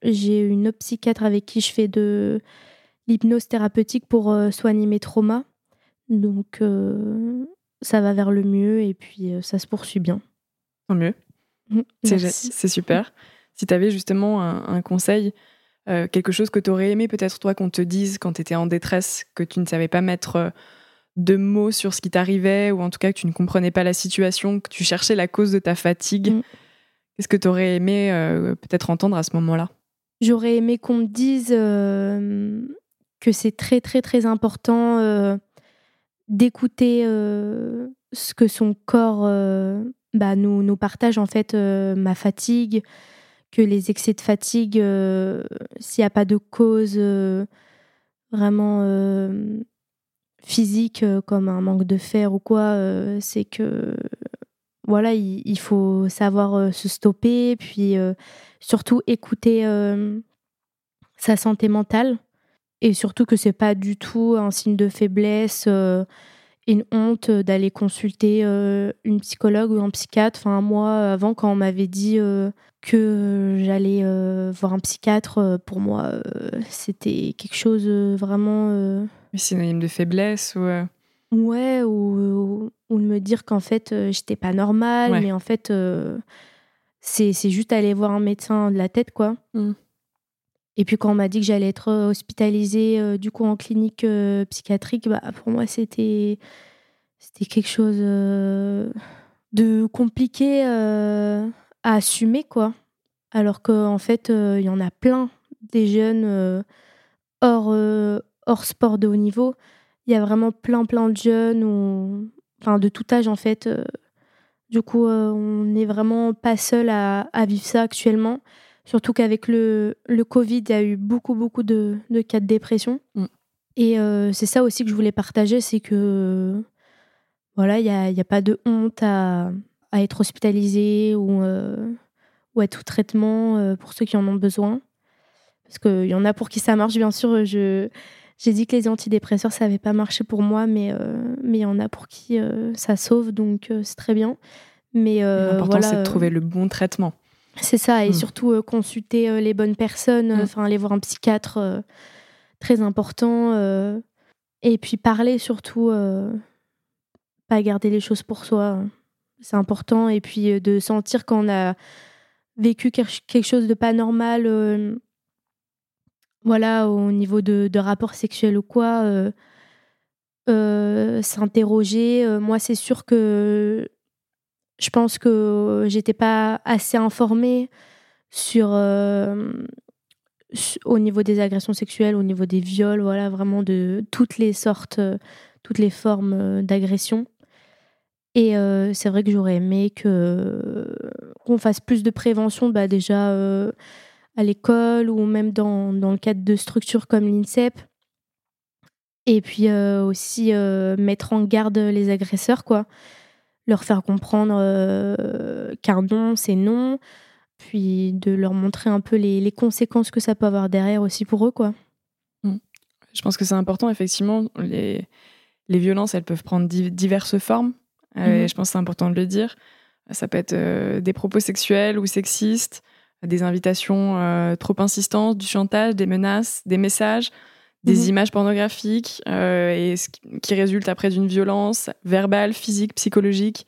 [SPEAKER 2] j'ai une autre psychiatre avec qui je fais de l'hypnose thérapeutique pour euh, soigner mes traumas. Donc, ça va vers le mieux et puis ça se poursuit bien.
[SPEAKER 1] Tant mieux.
[SPEAKER 2] Mhm.
[SPEAKER 1] C'est super. Si tu avais justement un, un conseil, euh, quelque chose que tu aurais aimé peut-être toi qu'on te dise quand tu étais en détresse, que tu ne savais pas mettre de mots sur ce qui t'arrivait, ou en tout cas que tu ne comprenais pas la situation, que tu cherchais la cause de ta fatigue,
[SPEAKER 2] Mm.
[SPEAKER 1] Qu'est-ce que tu aurais aimé euh, peut-être entendre à ce moment-là?
[SPEAKER 2] J'aurais aimé qu'on me dise euh, que c'est très très très important euh, d'écouter ce que son corps bah, nous, partage en fait ma fatigue, que les excès de fatigue, s'il n'y a pas de cause vraiment physique comme un manque de fer ou quoi, c'est que voilà, il, faut savoir euh, se stopper, puis euh, surtout écouter euh, sa santé mentale. Et surtout que c'est pas du tout un signe de faiblesse une honte d'aller consulter une psychologue ou un psychiatre. Enfin moi avant quand on m'avait dit que j'allais voir un psychiatre pour moi c'était quelque chose vraiment
[SPEAKER 1] Synonyme de faiblesse ou
[SPEAKER 2] Ouais, ou, ou de me dire qu'en fait, euh, j'étais pas normale,
[SPEAKER 1] Ouais.
[SPEAKER 2] mais en fait, euh, c'est juste aller voir un médecin de la tête, quoi.
[SPEAKER 1] Mm.
[SPEAKER 2] Et puis quand on m'a dit que j'allais être euh, hospitalisée, euh, du coup, en clinique euh, psychiatrique, bah, pour moi, c'était c'était quelque chose... euh, de compliqué à assumer, quoi. Alors qu'en fait, il y en a plein des jeunes hors, hors sport de haut niveau. Il y a vraiment plein, plein de jeunes, ou, enfin de tout âge en fait. Du coup, on n'est vraiment pas seul à, vivre ça actuellement. Surtout qu'avec le, le Covid, il y a eu beaucoup, beaucoup de, de cas de dépression. Mm. Et c'est ça aussi que je voulais partager, c'est que voilà, il n'y a, y a, pas de honte à, à être hospitalisé ou, ou à tout traitement pour ceux qui en ont besoin. Parce qu'il y en a pour qui ça marche, bien sûr. Je, j'ai dit que les antidépresseurs, ça n'avait pas marché pour moi, mais euh, mais il y en a pour qui euh, ça sauve, donc euh, c'est très bien. Mais
[SPEAKER 1] l'important, c'est de trouver le bon traitement.
[SPEAKER 2] C'est ça, et hmm. surtout consulter les bonnes personnes, hmm. enfin aller voir un psychiatre, très important. et puis parler surtout, pas garder les choses pour soi, c'est important. Et puis de sentir qu'on a vécu quelque chose de pas normal voilà, au niveau de, de rapports sexuels ou quoi, euh, euh, s'interroger. Euh, moi, c'est sûr que je pense que j'étais pas assez informée sur au niveau des agressions sexuelles, au niveau des viols, voilà, vraiment de toutes les sortes, toutes les formes d'agression. Et c'est vrai que j'aurais aimé que qu'on fasse plus de prévention, bah déjà à l'école ou même dans, dans, le cadre de structures comme l'INSEP. Et puis euh, aussi euh, mettre en garde les agresseurs, quoi. Leur faire comprendre euh, qu'un non, c'est non. Puis de leur montrer un peu les, les, conséquences que ça peut avoir derrière aussi pour eux, quoi.
[SPEAKER 1] Mmh. Je pense que c'est important, effectivement. Les, les violences, elles peuvent prendre diverses formes. Et mmh. je pense que c'est important de le dire. Ça peut être des propos sexuels ou sexistes, des invitations euh, trop insistantes, du chantage, des menaces, des messages, des mhm. images pornographiques, euh, et ce qui résulte après d'une violence verbale, physique, psychologique,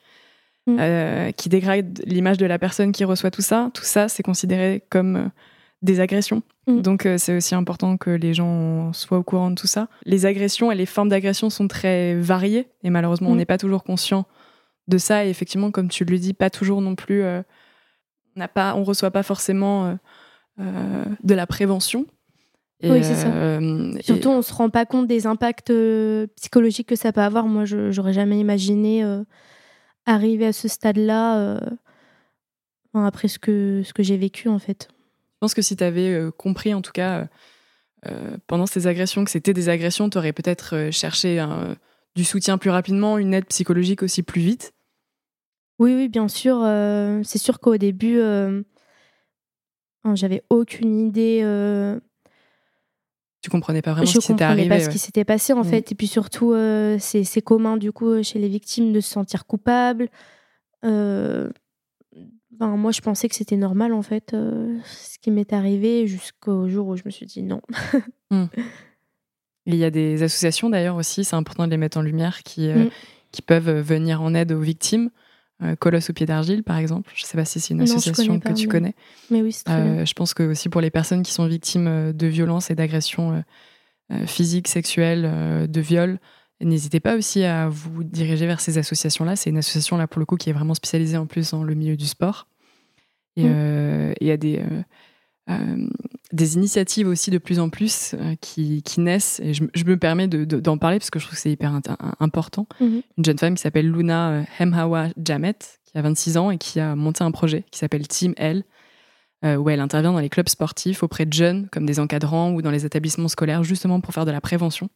[SPEAKER 1] mhm. euh, qui dégrade l'image de la personne qui reçoit tout ça. Tout ça, c'est considéré comme des agressions. Mhm. Donc c'est aussi important que les gens soient au courant de tout ça. Les agressions et les formes d'agression sont très variées, et malheureusement, on n'est pas toujours conscient de ça. Et effectivement, comme tu le dis, pas toujours non plus on pas, on reçoit pas forcément euh, euh, de la prévention.
[SPEAKER 2] oui, c'est ça. Euh, Surtout, on se rend pas compte des impacts psychologiques que ça peut avoir. Moi, je j'aurais jamais imaginé arriver à ce stade-là après ce que, ce que j'ai vécu, en fait.
[SPEAKER 1] Je pense que si tu avais compris, en tout cas, pendant ces agressions, que c'était des agressions, tu aurais peut-être cherché du soutien plus rapidement, une aide psychologique aussi plus vite.
[SPEAKER 2] Oui, oui, bien sûr. Euh, c'est sûr qu'au début, euh, j'avais aucune idée. Euh,
[SPEAKER 1] tu comprenais pas vraiment ce qui s'était arrivé.
[SPEAKER 2] Je comprenais pas ce qui s'était passé en mm. fait. Et puis surtout, c'est commun du coup chez les victimes de se sentir coupables. moi, je pensais que c'était normal en fait, ce qui m'est arrivé jusqu'au jour où je me suis dit non.
[SPEAKER 1] Mm. Il y a des associations d'ailleurs aussi, c'est important de les mettre en lumière, qui, mm. qui peuvent venir en aide aux victimes. Euh, Colosse au pied d'argile, par exemple. Je ne sais pas si c'est une association que tu connais.
[SPEAKER 2] Mais oui, c'est euh,
[SPEAKER 1] Je pense que aussi pour les personnes qui sont victimes euh, de violences et d'agressions physiques, sexuelles, de viols, n'hésitez pas aussi à vous diriger vers ces associations-là. C'est une association là pour le coup qui est vraiment spécialisée en plus dans le milieu du sport. Et mm. il y a des des initiatives aussi de plus en plus qui, qui, naissent. Et je, me permets d'en parler parce que je trouve que c'est hyper important. Mm-hmm. Une jeune femme qui s'appelle Luna Hemhawa Jamet, qui a 26 ans et qui a monté un projet qui s'appelle Team L, où elle intervient dans les clubs sportifs auprès de jeunes, comme des encadrants ou dans les établissements scolaires, justement pour faire de la prévention.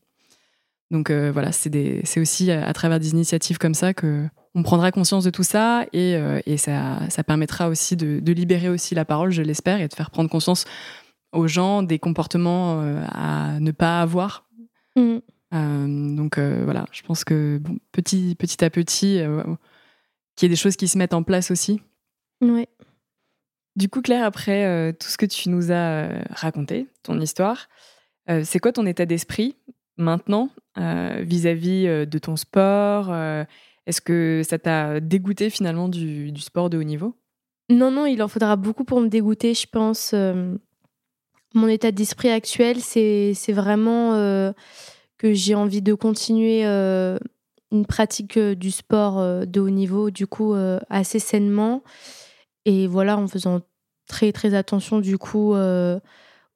[SPEAKER 1] Donc voilà, c'est aussi à, travers des initiatives comme ça que on prendra conscience de tout ça et, et ça, ça, permettra aussi de, de libérer aussi la parole, je l'espère, et de faire prendre conscience aux gens des comportements euh, à ne pas avoir. Mm. Euh, donc euh, voilà, je pense que petit, petit à petit, qu'il y ait des choses qui se mettent en place aussi.
[SPEAKER 2] Ouais.
[SPEAKER 1] Du coup, Claire, après tout ce que tu nous as raconté, ton histoire, c'est quoi ton état d'esprit maintenant vis-à-vis de ton sport Est-ce que ça t'a dégoûté finalement du, sport de haut niveau?
[SPEAKER 2] Non, non, il en faudra beaucoup pour me dégoûter, je pense mon état d'esprit actuel, c'est vraiment euh, que j'ai envie de continuer euh, une pratique du sport de haut niveau, du coup, assez sainement. Et voilà, en faisant très, très attention, du coup,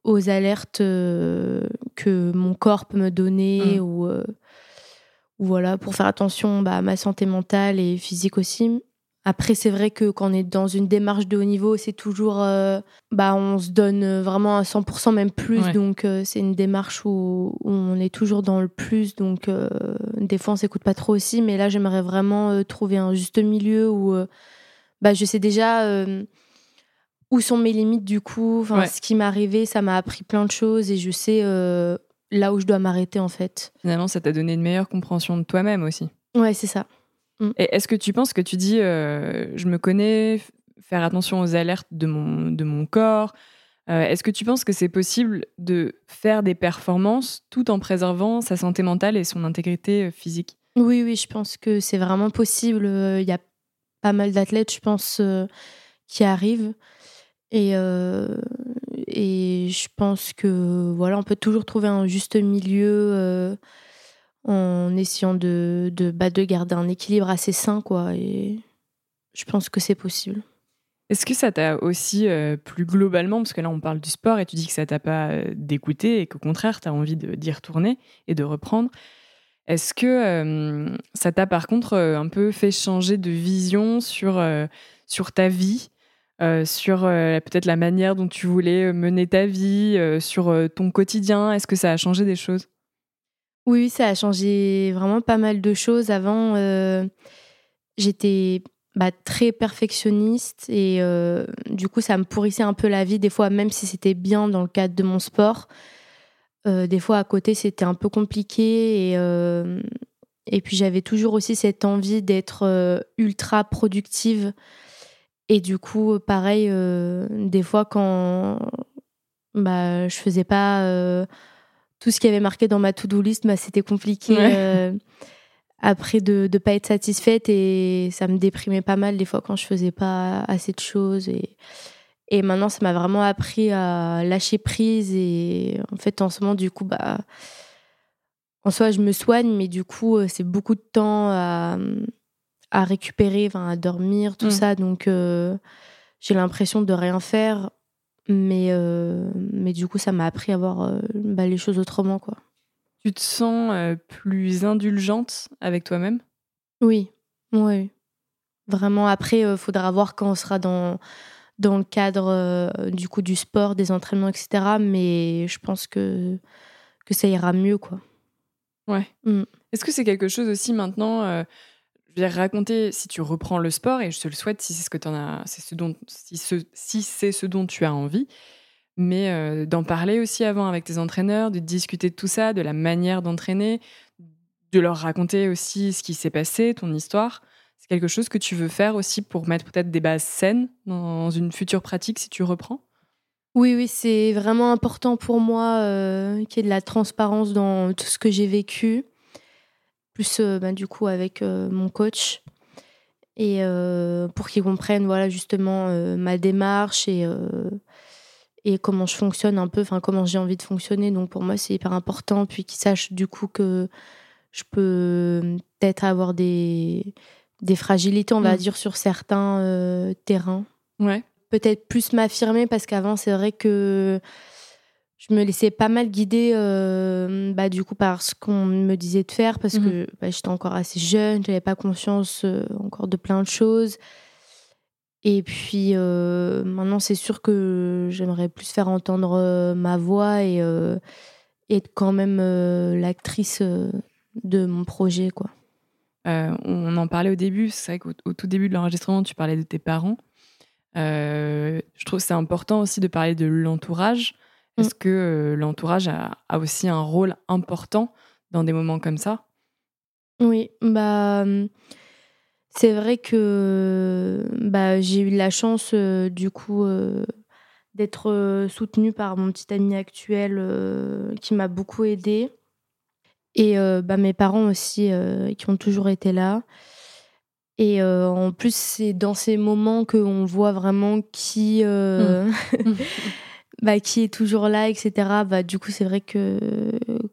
[SPEAKER 2] aux alertes que mon corps peut me donner mmh. ou, ou, voilà, pour faire attention bah, à ma santé mentale et physique aussi. Après, c'est vrai que quand on est dans une démarche de haut niveau, c'est toujours. Euh, bah, on se donne vraiment à 100%, même plus. Donc, euh, c'est une démarche où, on est toujours dans le plus. Donc, euh, des fois, on s'écoute pas trop aussi. Mais là, j'aimerais vraiment trouver un juste milieu où bah, je sais déjà où sont mes limites, du coup. Enfin, Ce qui m'est arrivé, ça m'a appris plein de choses et je sais là où je dois m'arrêter, en fait.
[SPEAKER 1] Finalement, ça t'a donné une meilleure compréhension de toi-même aussi.
[SPEAKER 2] Ouais, c'est ça.
[SPEAKER 1] Mm. Et est-ce que tu penses que tu dis, euh, je me connais, faire attention aux alertes de mon, de mon corps euh, Est-ce que tu penses que c'est possible de faire des performances tout en préservant sa santé mentale et son intégrité euh, physique?
[SPEAKER 2] Oui, oui, je pense que c'est vraiment possible. Il y a pas mal d'athlètes, je pense, qui arrivent. Et, et je pense que voilà, on peut toujours trouver un juste milieu en essayant de, de, bah, de garder un équilibre assez sain, quoi. Et je pense que c'est possible.
[SPEAKER 1] Est-ce que ça t'a aussi, euh, plus globalement, parce que là on parle du sport et tu dis que ça t'a pas euh, dégoûté et qu'au contraire tu as envie d'y retourner et de reprendre, est-ce que euh, ça t'a par contre un peu fait changer de vision sur, sur ta vie, sur peut-être la manière dont tu voulais mener ta vie, sur ton quotidien Est-ce que ça a changé des choses?
[SPEAKER 2] Oui, ça a changé vraiment pas mal de choses. Avant, euh, j'étais bah, très perfectionniste et euh, du coup, ça me pourrissait un peu la vie, des fois, même si c'était bien dans le cadre de mon sport. Euh, des fois, à côté, c'était un peu compliqué et, et puis j'avais toujours aussi cette envie d'être ultra productive. Et du coup, pareil, des fois, quand bah, je faisais pas tout ce qui avait marqué dans ma to-do list, bah, c'était compliqué euh, après de ne pas être satisfaite et ça me déprimait pas mal des fois quand je faisais pas assez de choses. Et, et maintenant, ça m'a vraiment appris à lâcher prise et en fait, en ce moment, du coup, bah, en soi, je me soigne, mais du coup, euh, c'est beaucoup de temps à, à récupérer, à dormir, tout mm. ça. Donc, euh, j'ai l'impression de rien faire mais, euh, mais du coup, ça m'a appris à voir euh, bah, les choses autrement. Quoi.
[SPEAKER 1] Tu te sens plus indulgente avec toi-même?
[SPEAKER 2] Oui, oui. Vraiment, après, il faudra voir quand on sera dans, dans le cadre du coup du sport, des entraînements, etc. Mais je pense que, que ça ira mieux, quoi.
[SPEAKER 1] Ouais. Mm. Est-ce que c'est quelque chose aussi maintenant raconter si tu reprends le sport et je te le souhaite si c'est ce que en as, c'est ce dont, si, ce dont tu as envie, mais euh, d'en parler aussi avant avec tes entraîneurs, de discuter de tout ça, de la manière d'entraîner, de leur raconter aussi ce qui s'est passé, ton histoire. C'est quelque chose que tu veux faire aussi pour mettre peut-être des bases saines dans une future pratique si tu reprends?
[SPEAKER 2] Oui, oui, c'est vraiment important pour moi euh, qu'il y ait de la transparence dans tout ce que j'ai vécu plus euh, bah, du coup avec euh, mon coach et euh, pour qu'ils comprennent voilà justement ma démarche et et comment je fonctionne un peu, enfin comment j'ai envie de fonctionner. Donc pour moi c'est hyper important, puis qu'ils sachent du coup que je peux peut-être avoir des des fragilités, on va mm. dire sur certains terrains.
[SPEAKER 1] Ouais.
[SPEAKER 2] Peut-être plus m'affirmer parce qu'avant c'est vrai que je me laissais pas mal guider euh, bah, du coup par ce qu'on me disait de faire parce que mhm. bah, j'étais encore assez jeune, j'avais pas conscience euh, encore de plein de choses. Et puis euh, maintenant, c'est sûr que j'aimerais plus faire entendre ma voix et être quand même l'actrice de mon projet. quoi.
[SPEAKER 1] on en parlait au début, c'est vrai qu'au tout début de l'enregistrement, tu parlais de tes parents. je trouve que c'est important aussi de parler de l'entourage. Mm. Est-ce que euh, l'entourage a, aussi un rôle important dans des moments comme ça?
[SPEAKER 2] Oui, bah hum, c'est vrai que bah, j'ai eu la chance euh, du coup euh, d'être soutenue par mon petit ami actuel qui m'a beaucoup aidée et bah, mes parents aussi qui ont toujours été là. Et en plus, c'est dans ces moments qu'on voit vraiment qui, mm. bah, qui est toujours là, etc. Bah, du coup, c'est vrai que,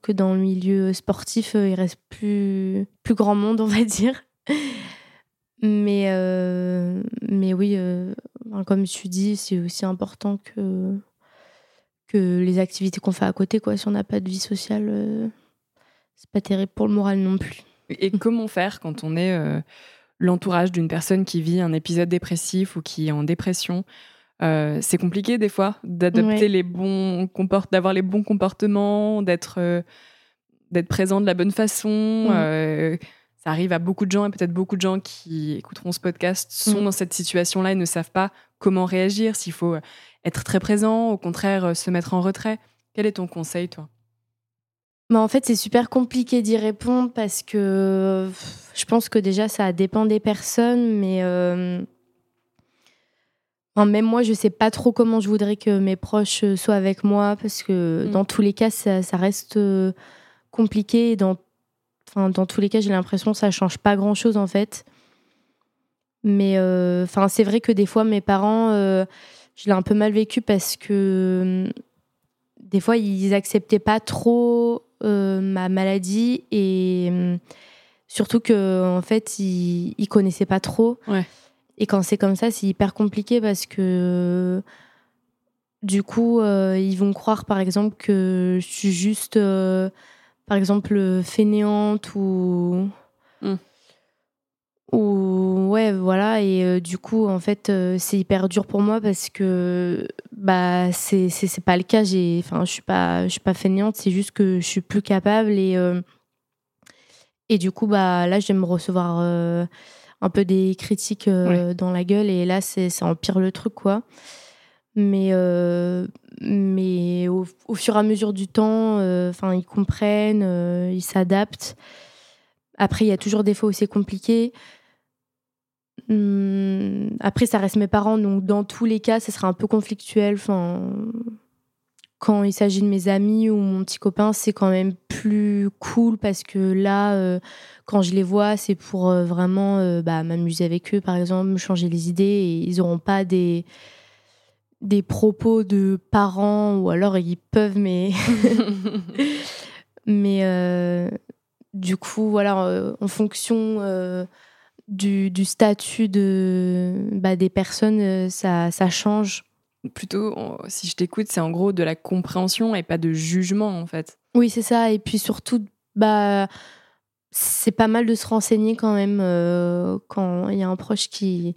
[SPEAKER 2] que dans le milieu sportif, il reste plus, plus grand monde, on va dire. Mais, mais oui, comme tu dis, c'est aussi important que, que les activités qu'on fait à côté. Quoi. Si on n'a pas de vie sociale, c'est pas terrible pour le moral non plus.
[SPEAKER 1] Et comment faire quand on est l'entourage d'une personne qui vit un épisode dépressif ou qui est en dépression euh, c'est compliqué des fois d'adopter les bons d'avoir les bons comportements, d'être euh, d'être présent de la bonne façon. Euh, ça arrive à beaucoup de gens et peut-être beaucoup de gens qui écouteront ce podcast sont mm. dans cette situation-là et ne savent pas comment réagir, s'il faut être très présent, au contraire se mettre en retrait. Quel est ton conseil, toi?
[SPEAKER 2] Bah en fait, c'est super compliqué d'y répondre parce que je pense que déjà, ça dépend des personnes, mais même moi, je sais pas trop comment je voudrais que mes proches euh, soient avec moi parce que mm. dans tous les cas, ça, reste euh, compliqué. dans, enfin, dans tous les cas, j'ai l'impression que ça change pas grand chose en fait. Mais euh, enfin, c'est vrai que des fois, mes parents, je l'ai un peu mal vécu parce que des fois, ils acceptaient pas trop ma maladie et surtout que en fait, ils, ils connaissaient pas trop.
[SPEAKER 1] Ouais.
[SPEAKER 2] Et quand c'est comme ça, c'est hyper compliqué parce que du coup, euh, ils vont croire par exemple que je suis juste, euh, par exemple, fainéante ou. Hmm. Ou ouais, voilà. Et euh, du coup, en fait, c'est hyper dur pour moi parce que bah, c'est pas le cas. Enfin, je suis pas, je suis pas fainéante, c'est juste que je suis plus capable et. et du coup, bah, là, je vais me recevoir un peu des critiques euh, dans la gueule. Et là c'est ça empire le truc quoi. Mais euh, mais au, fur et à mesure du temps euh, enfin ils comprennent ils s'adaptent. Après il y a toujours des fois où c'est compliqué. Hum, après ça reste mes parents. Donc dans tous les cas ça sera un peu conflictuel. Enfin quand il s'agit de mes amis ou mon petit copain, c'est quand même plus cool parce que là, quand je les vois, c'est pour euh, vraiment euh, bah, m'amuser avec eux, par exemple, me changer les idées. Et ils n'auront pas des, des propos de parents ou alors ils peuvent, mais. mais du coup, voilà, en fonction. Du, du, statut de, bah, des personnes, ça, ça change
[SPEAKER 1] plutôt, si je t'écoute, c'est en gros de la compréhension et pas de jugement en fait.
[SPEAKER 2] Oui, c'est ça. Et puis surtout, bah, c'est pas mal de se renseigner quand même euh, quand il y a un proche qui,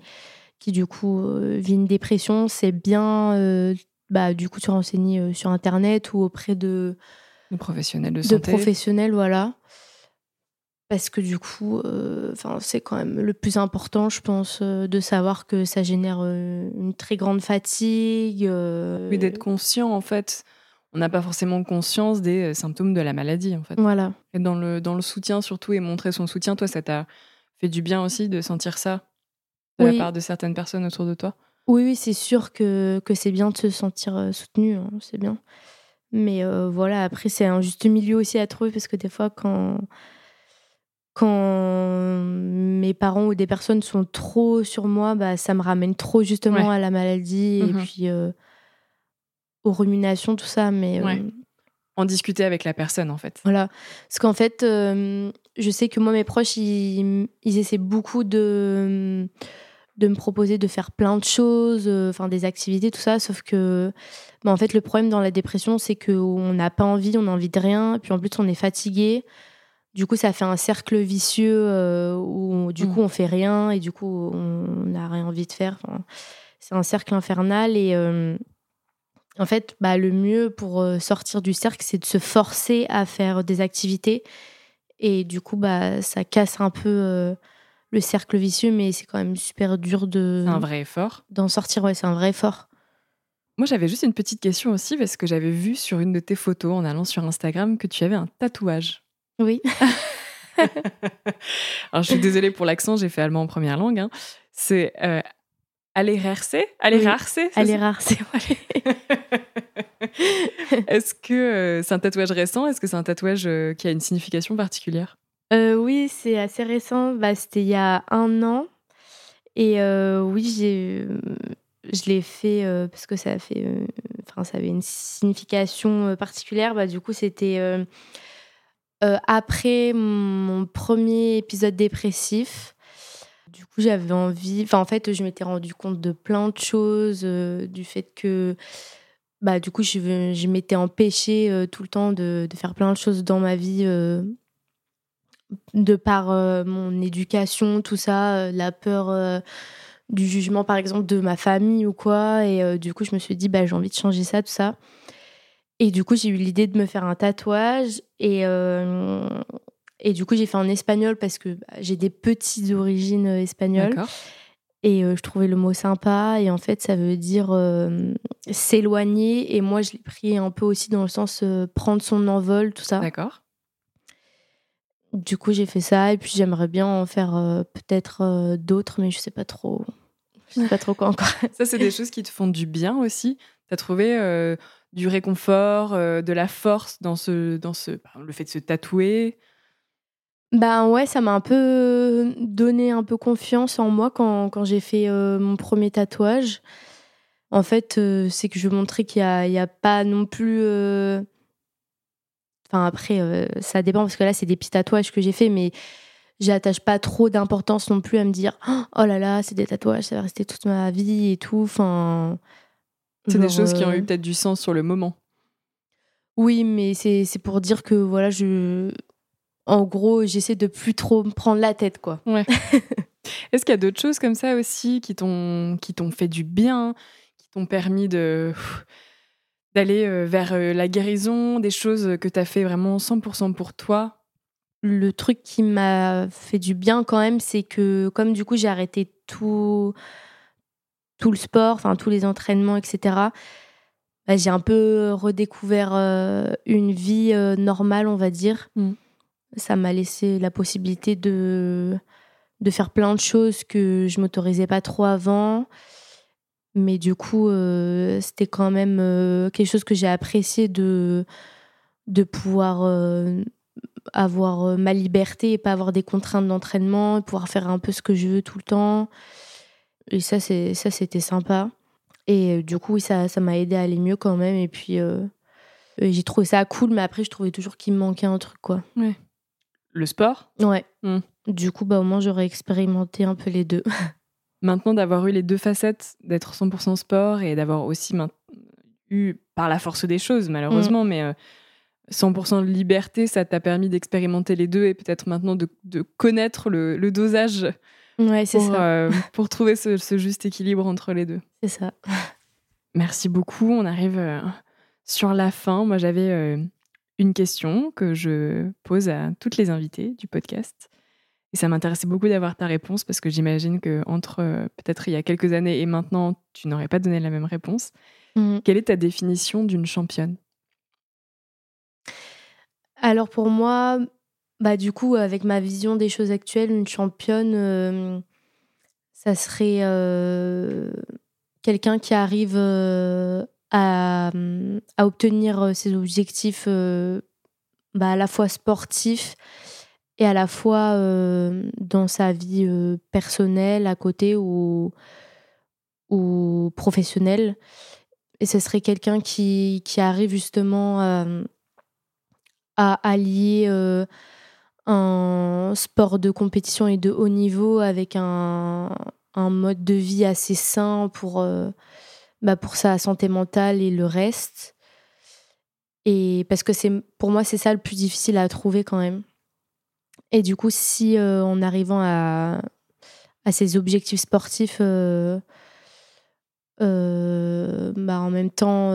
[SPEAKER 2] qui du coup euh, vit une dépression. C'est bien, euh, bah, du coup, se renseigner sur Internet ou auprès de,
[SPEAKER 1] de professionnels de santé.
[SPEAKER 2] De professionnels, voilà parce que du coup, euh, c'est quand même le plus important, je pense, euh, de savoir que ça génère euh, une très grande fatigue.
[SPEAKER 1] Oui, d'être conscient, en fait. On n'a pas forcément conscience des symptômes de la maladie, en fait.
[SPEAKER 2] Voilà.
[SPEAKER 1] Et dans le, dans le soutien, surtout, et montrer son soutien, toi, ça t'a fait du bien aussi de sentir ça de la part de certaines personnes autour de toi?
[SPEAKER 2] Oui, oui, c'est sûr que, que c'est bien de se sentir soutenu, hein, c'est bien. Mais voilà, après, c'est un juste milieu aussi à trouver, parce que des fois, quand quand mes parents ou des personnes sont trop sur moi, bah, ça me ramène trop justement à la maladie et mmh puis euh, aux ruminations, tout ça. Mais euh,
[SPEAKER 1] en discuter avec la personne en fait.
[SPEAKER 2] Voilà, parce qu'en fait, euh, je sais que moi mes proches ils, essaient beaucoup de de me proposer de faire plein de choses, enfin des activités, tout ça, sauf que bah, en fait le problème dans la dépression c'est qu'on n'a pas envie, on a envie de rien, puis en plus on est fatigué. Du coup, ça fait un cercle vicieux euh, où du mmh. coup on fait rien et du coup on n'a rien envie de faire. c'est un cercle infernal et euh, en fait, bah, le mieux pour euh, sortir du cercle, c'est de se forcer à faire des activités et du coup, bah, ça casse un peu le cercle vicieux, mais c'est quand même super dur de.
[SPEAKER 1] C'est un vrai effort.
[SPEAKER 2] D'en sortir, ouais, c'est un vrai effort.
[SPEAKER 1] Moi, j'avais juste une petite question aussi parce que j'avais vu sur une de tes photos en allant sur Instagram que tu avais un tatouage.
[SPEAKER 2] Oui.
[SPEAKER 1] Alors, je suis désolée pour l'accent, j'ai fait allemand en première langue. Hein. C'est euh, Allerherse Allerherse
[SPEAKER 2] Allerherse,
[SPEAKER 1] Est-ce que euh, c'est un tatouage récent? Est-ce que c'est un tatouage euh, qui a une signification particulière?
[SPEAKER 2] Euh, Oui, c'est assez récent. Bah, C'était il y a un an. Et oui, j'ai je l'ai fait parce que ça, fait, enfin ça avait une signification particulière. Bah, du coup, c'était après mon premier épisode dépressif. Du coup, j'avais envie. Enfin, en fait, je m'étais rendu compte de plein de choses, du fait que bah, du coup, je, je m'étais empêchée euh, tout le temps de, de, faire plein de choses dans ma vie, euh, de par euh, mon éducation, tout ça, la peur du jugement, par exemple, de ma famille ou quoi. Et du coup, je me suis dit, bah, j'ai envie de changer ça, tout ça. Et du coup, j'ai eu l'idée de me faire un tatouage. Et, et du coup, j'ai fait en espagnol parce que bah, j'ai des petites origines espagnoles. D'accord. Et euh, je trouvais le mot sympa. Et en fait, ça veut dire euh, s'éloigner. Et moi, je l'ai pris un peu aussi dans le sens euh, prendre son envol, tout ça.
[SPEAKER 1] D'accord.
[SPEAKER 2] Du coup, j'ai fait ça. Et puis, j'aimerais bien en faire peut-être d'autres, mais je sais pas trop. Je sais pas trop quoi encore.
[SPEAKER 1] ça, c'est des choses qui te font du bien aussi. Tu as trouvé du réconfort, de la force dans, ce, dans ce, le fait de se tatouer?
[SPEAKER 2] Ben ouais, ça m'a un peu donné un peu confiance en moi quand, quand j'ai fait euh, mon premier tatouage. En fait, euh, c'est que je montrais qu'il n'y a, a, pas non plus. Euh, enfin, après, ça dépend parce que là, c'est des petits tatouages que j'ai fait, mais j'attache pas trop d'importance non plus à me dire oh là là, c'est des tatouages, ça va rester toute ma vie et tout. Enfin.
[SPEAKER 1] C'est des choses qui ont eu peut-être du sens sur le moment.
[SPEAKER 2] Oui, mais c'est pour dire que voilà, je en gros, j'essaie de plus trop me prendre la tête, quoi.
[SPEAKER 1] Ouais. Est-ce qu'il y a d'autres choses comme ça aussi qui t'ont qui t'ont fait du bien, qui t'ont permis de d'aller euh, vers euh, la guérison, des choses que tu as fait vraiment 100% pour toi?
[SPEAKER 2] Le truc qui m'a fait du bien quand même, c'est que comme du coup j'ai arrêté tout tout le sport, enfin tous les entraînements, etc. Bah, j'ai un peu redécouvert euh, une vie normale, on va dire. Mmh ça m'a laissé la possibilité de, de faire plein de choses que je m'autorisais pas trop avant. Mais du coup, euh, c'était quand même euh, quelque chose que j'ai apprécié de, de pouvoir euh, avoir ma liberté et pas avoir des contraintes d'entraînement, pouvoir faire un peu ce que je veux tout le temps. Et ça, c'est, ça c'était sympa. Et du coup, ça, ça m'a aidé à aller mieux quand même. Et puis, j'ai trouvé ça cool, mais après, je trouvais toujours qu'il me manquait un truc, quoi.
[SPEAKER 1] Le sport.
[SPEAKER 2] Ouais. Hmm. Du coup, bah, au moins, j'aurais expérimenté un peu les deux.
[SPEAKER 1] Maintenant, d'avoir eu les deux facettes, d'être 100% sport et d'avoir aussi eu, par la force des choses, malheureusement, hmm. mais 100% euh, de liberté, ça t'a permis d'expérimenter les deux et peut-être maintenant de, connaître le, dosage
[SPEAKER 2] ouais, pour, ça.
[SPEAKER 1] Euh, pour trouver ce, juste équilibre entre les deux.
[SPEAKER 2] C'est ça.
[SPEAKER 1] Merci beaucoup. On arrive euh, sur la fin. Moi, j'avais une question que je pose à toutes les invitées du podcast. Et ça m'intéressait beaucoup d'avoir ta réponse parce que j'imagine que entre euh, peut-être il y a quelques années et maintenant, tu n'aurais pas donné la même réponse. Mmh. Quelle est ta définition d'une championne?
[SPEAKER 2] Alors pour moi, bah du coup, avec ma vision des choses actuelles, une championne, euh, ça serait euh, quelqu'un qui arrive à, à obtenir euh, ses objectifs euh, bah, à la fois sportifs et à la fois euh, dans sa vie personnelle à côté ou, ou professionnelle. Et ce serait quelqu'un qui, qui, arrive justement à allier un sport de compétition et de haut niveau avec un, un mode de vie assez sain pour bah, pour sa santé mentale et le reste. Et parce que c'est pour moi, c'est ça le plus difficile à trouver quand même. Et du coup, si euh, en arrivant à, à ses objectifs sportifs, euh, euh, bah, en même temps,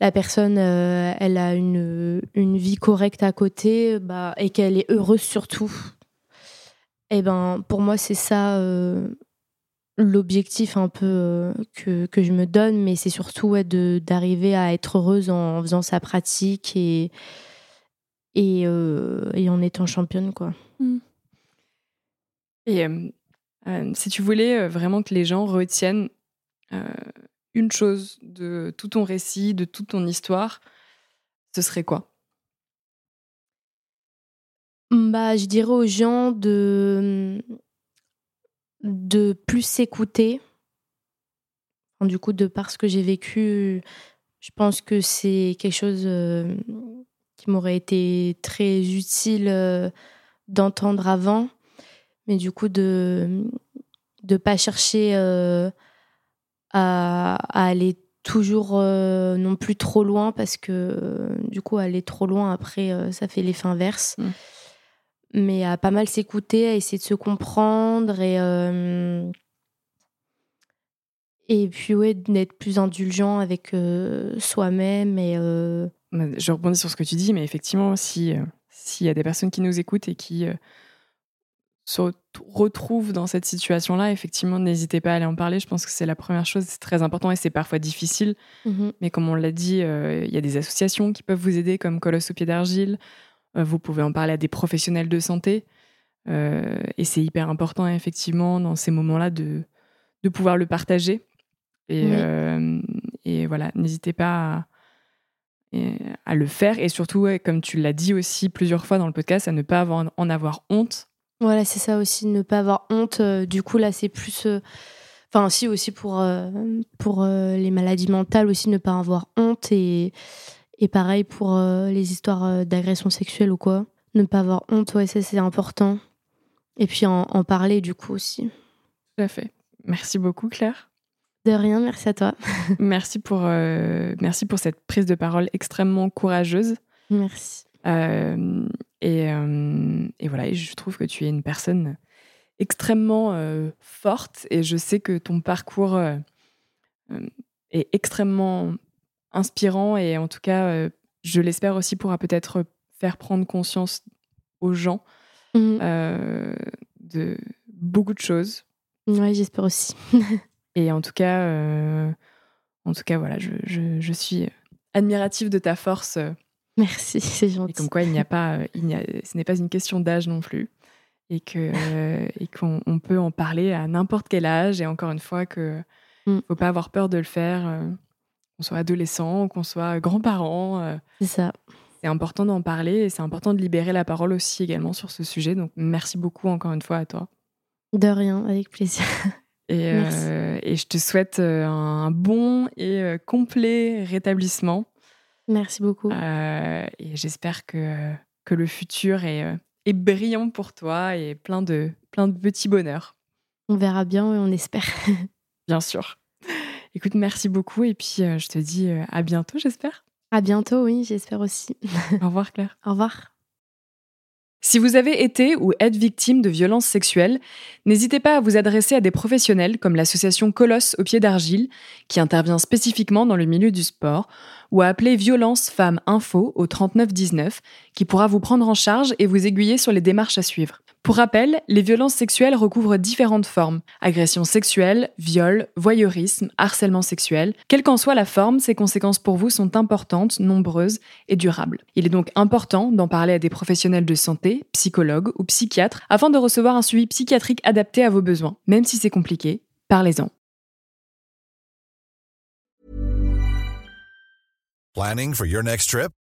[SPEAKER 2] la personne, elle a une, une vie correcte à côté bah, et qu'elle est heureuse surtout, et eh ben, pour moi, c'est ça l'objectif un peu euh, que, que, je me donne, mais c'est surtout ouais, d'arriver à être heureuse en, faisant sa pratique et, et, euh, et en étant championne. Quoi. Mmh.
[SPEAKER 1] Et euh, si tu voulais vraiment que les gens retiennent une chose de tout ton récit, de toute ton histoire, ce serait quoi?
[SPEAKER 2] Bah, Je dirais aux gens de de plus s'écouter du coup, de par ce que j'ai vécu, je pense que c'est quelque chose euh, qui m'aurait été très utile euh, d'entendre avant. Mais du coup, de ne pas chercher euh, à, aller toujours non plus trop loin parce que du coup, aller trop loin, après, ça fait l'effet inverse. Mm. Mais à pas mal s'écouter, à essayer de se comprendre et et puis, ouais, d'être plus indulgent avec euh, soi-même. et euh,
[SPEAKER 1] Je rebondis sur ce que tu dis, mais effectivement, si euh, s'il y a des personnes qui nous écoutent et qui se retrouvent dans cette situation-là, effectivement, n'hésitez pas à aller en parler. Je pense que c'est la première chose, c'est très important et c'est parfois difficile. Mmh mais comme on l'a dit, il y a des associations qui peuvent vous aider, comme Colosse au pied d'argile. Vous pouvez en parler à des professionnels de santé. et c'est hyper important, effectivement, dans ces moments-là, de, de pouvoir le partager. Et, euh, et voilà, n'hésitez pas à, à, le faire. Et surtout, comme tu l'as dit aussi plusieurs fois dans le podcast, à ne pas avoir, en avoir honte.
[SPEAKER 2] Voilà, c'est ça aussi, ne pas avoir honte. Euh, du coup, là, c'est plus. Euh, enfin, si, aussi pour, pour les maladies mentales, aussi, ne pas avoir honte. Et, et pareil pour les histoires d'agression sexuelle ou quoi. Ne pas avoir honte, ouais, ça, c'est important. Et puis en, en parler, du coup, aussi.
[SPEAKER 1] Tout à fait. Merci beaucoup, Claire.
[SPEAKER 2] De rien, merci à toi.
[SPEAKER 1] merci, pour, euh, merci pour cette prise de parole extrêmement courageuse.
[SPEAKER 2] Merci.
[SPEAKER 1] Euh, et, euh, et, voilà, je trouve que tu es une personne extrêmement forte et je sais que ton parcours est extrêmement inspirant et en tout cas, je l'espère aussi pourra peut-être faire prendre conscience aux gens mmh. de beaucoup de choses.
[SPEAKER 2] Oui, j'espère aussi.
[SPEAKER 1] Et en tout cas, euh, en tout cas, voilà, je, je, suis admirative de ta force.
[SPEAKER 2] Merci, c'est gentil.
[SPEAKER 1] Et comme quoi, il n'y a pas, il n'y a, ce n'est pas une question d'âge non plus, et que et qu'on on peut en parler à n'importe quel âge. Et encore une fois, que ne mm. faut pas avoir peur de le faire, euh, qu'on soit adolescent, qu'on soit grand-parent. Euh.
[SPEAKER 2] c'est ça.
[SPEAKER 1] C'est important d'en parler et c'est important de libérer la parole aussi également sur ce sujet. Donc merci beaucoup encore une fois à toi.
[SPEAKER 2] De rien, avec plaisir.
[SPEAKER 1] Et, euh, et, je te souhaite euh, un bon et complet rétablissement.
[SPEAKER 2] Merci beaucoup.
[SPEAKER 1] et j'espère que, que le futur est, est, brillant pour toi et plein de, plein de petits bonheurs.
[SPEAKER 2] On verra bien et on espère.
[SPEAKER 1] bien sûr. Écoute, merci beaucoup et puis je te dis à bientôt, j'espère.
[SPEAKER 2] À bientôt, oui, j'espère aussi.
[SPEAKER 1] Au revoir, Claire.
[SPEAKER 2] Au revoir.
[SPEAKER 1] Si vous avez été ou êtes victime de violences sexuelles, n'hésitez pas à vous adresser à des professionnels comme l'association Colosse au pied d'argile, qui intervient spécifiquement dans le milieu du sport, ou à appeler Violence Femmes Info au 3919, qui pourra vous prendre en charge et vous aiguiller sur les démarches à suivre. Pour rappel, les violences sexuelles recouvrent différentes formes. Agression sexuelle, viol, voyeurisme, harcèlement sexuel. Quelle qu'en soit la forme, ces conséquences pour vous sont importantes, nombreuses et durables. Il est donc important d'en parler à des professionnels de santé, psychologues ou psychiatres, afin de recevoir un suivi psychiatrique adapté à vos besoins. Même si c'est compliqué, parlez-en.
[SPEAKER 4] Planning for your next trip?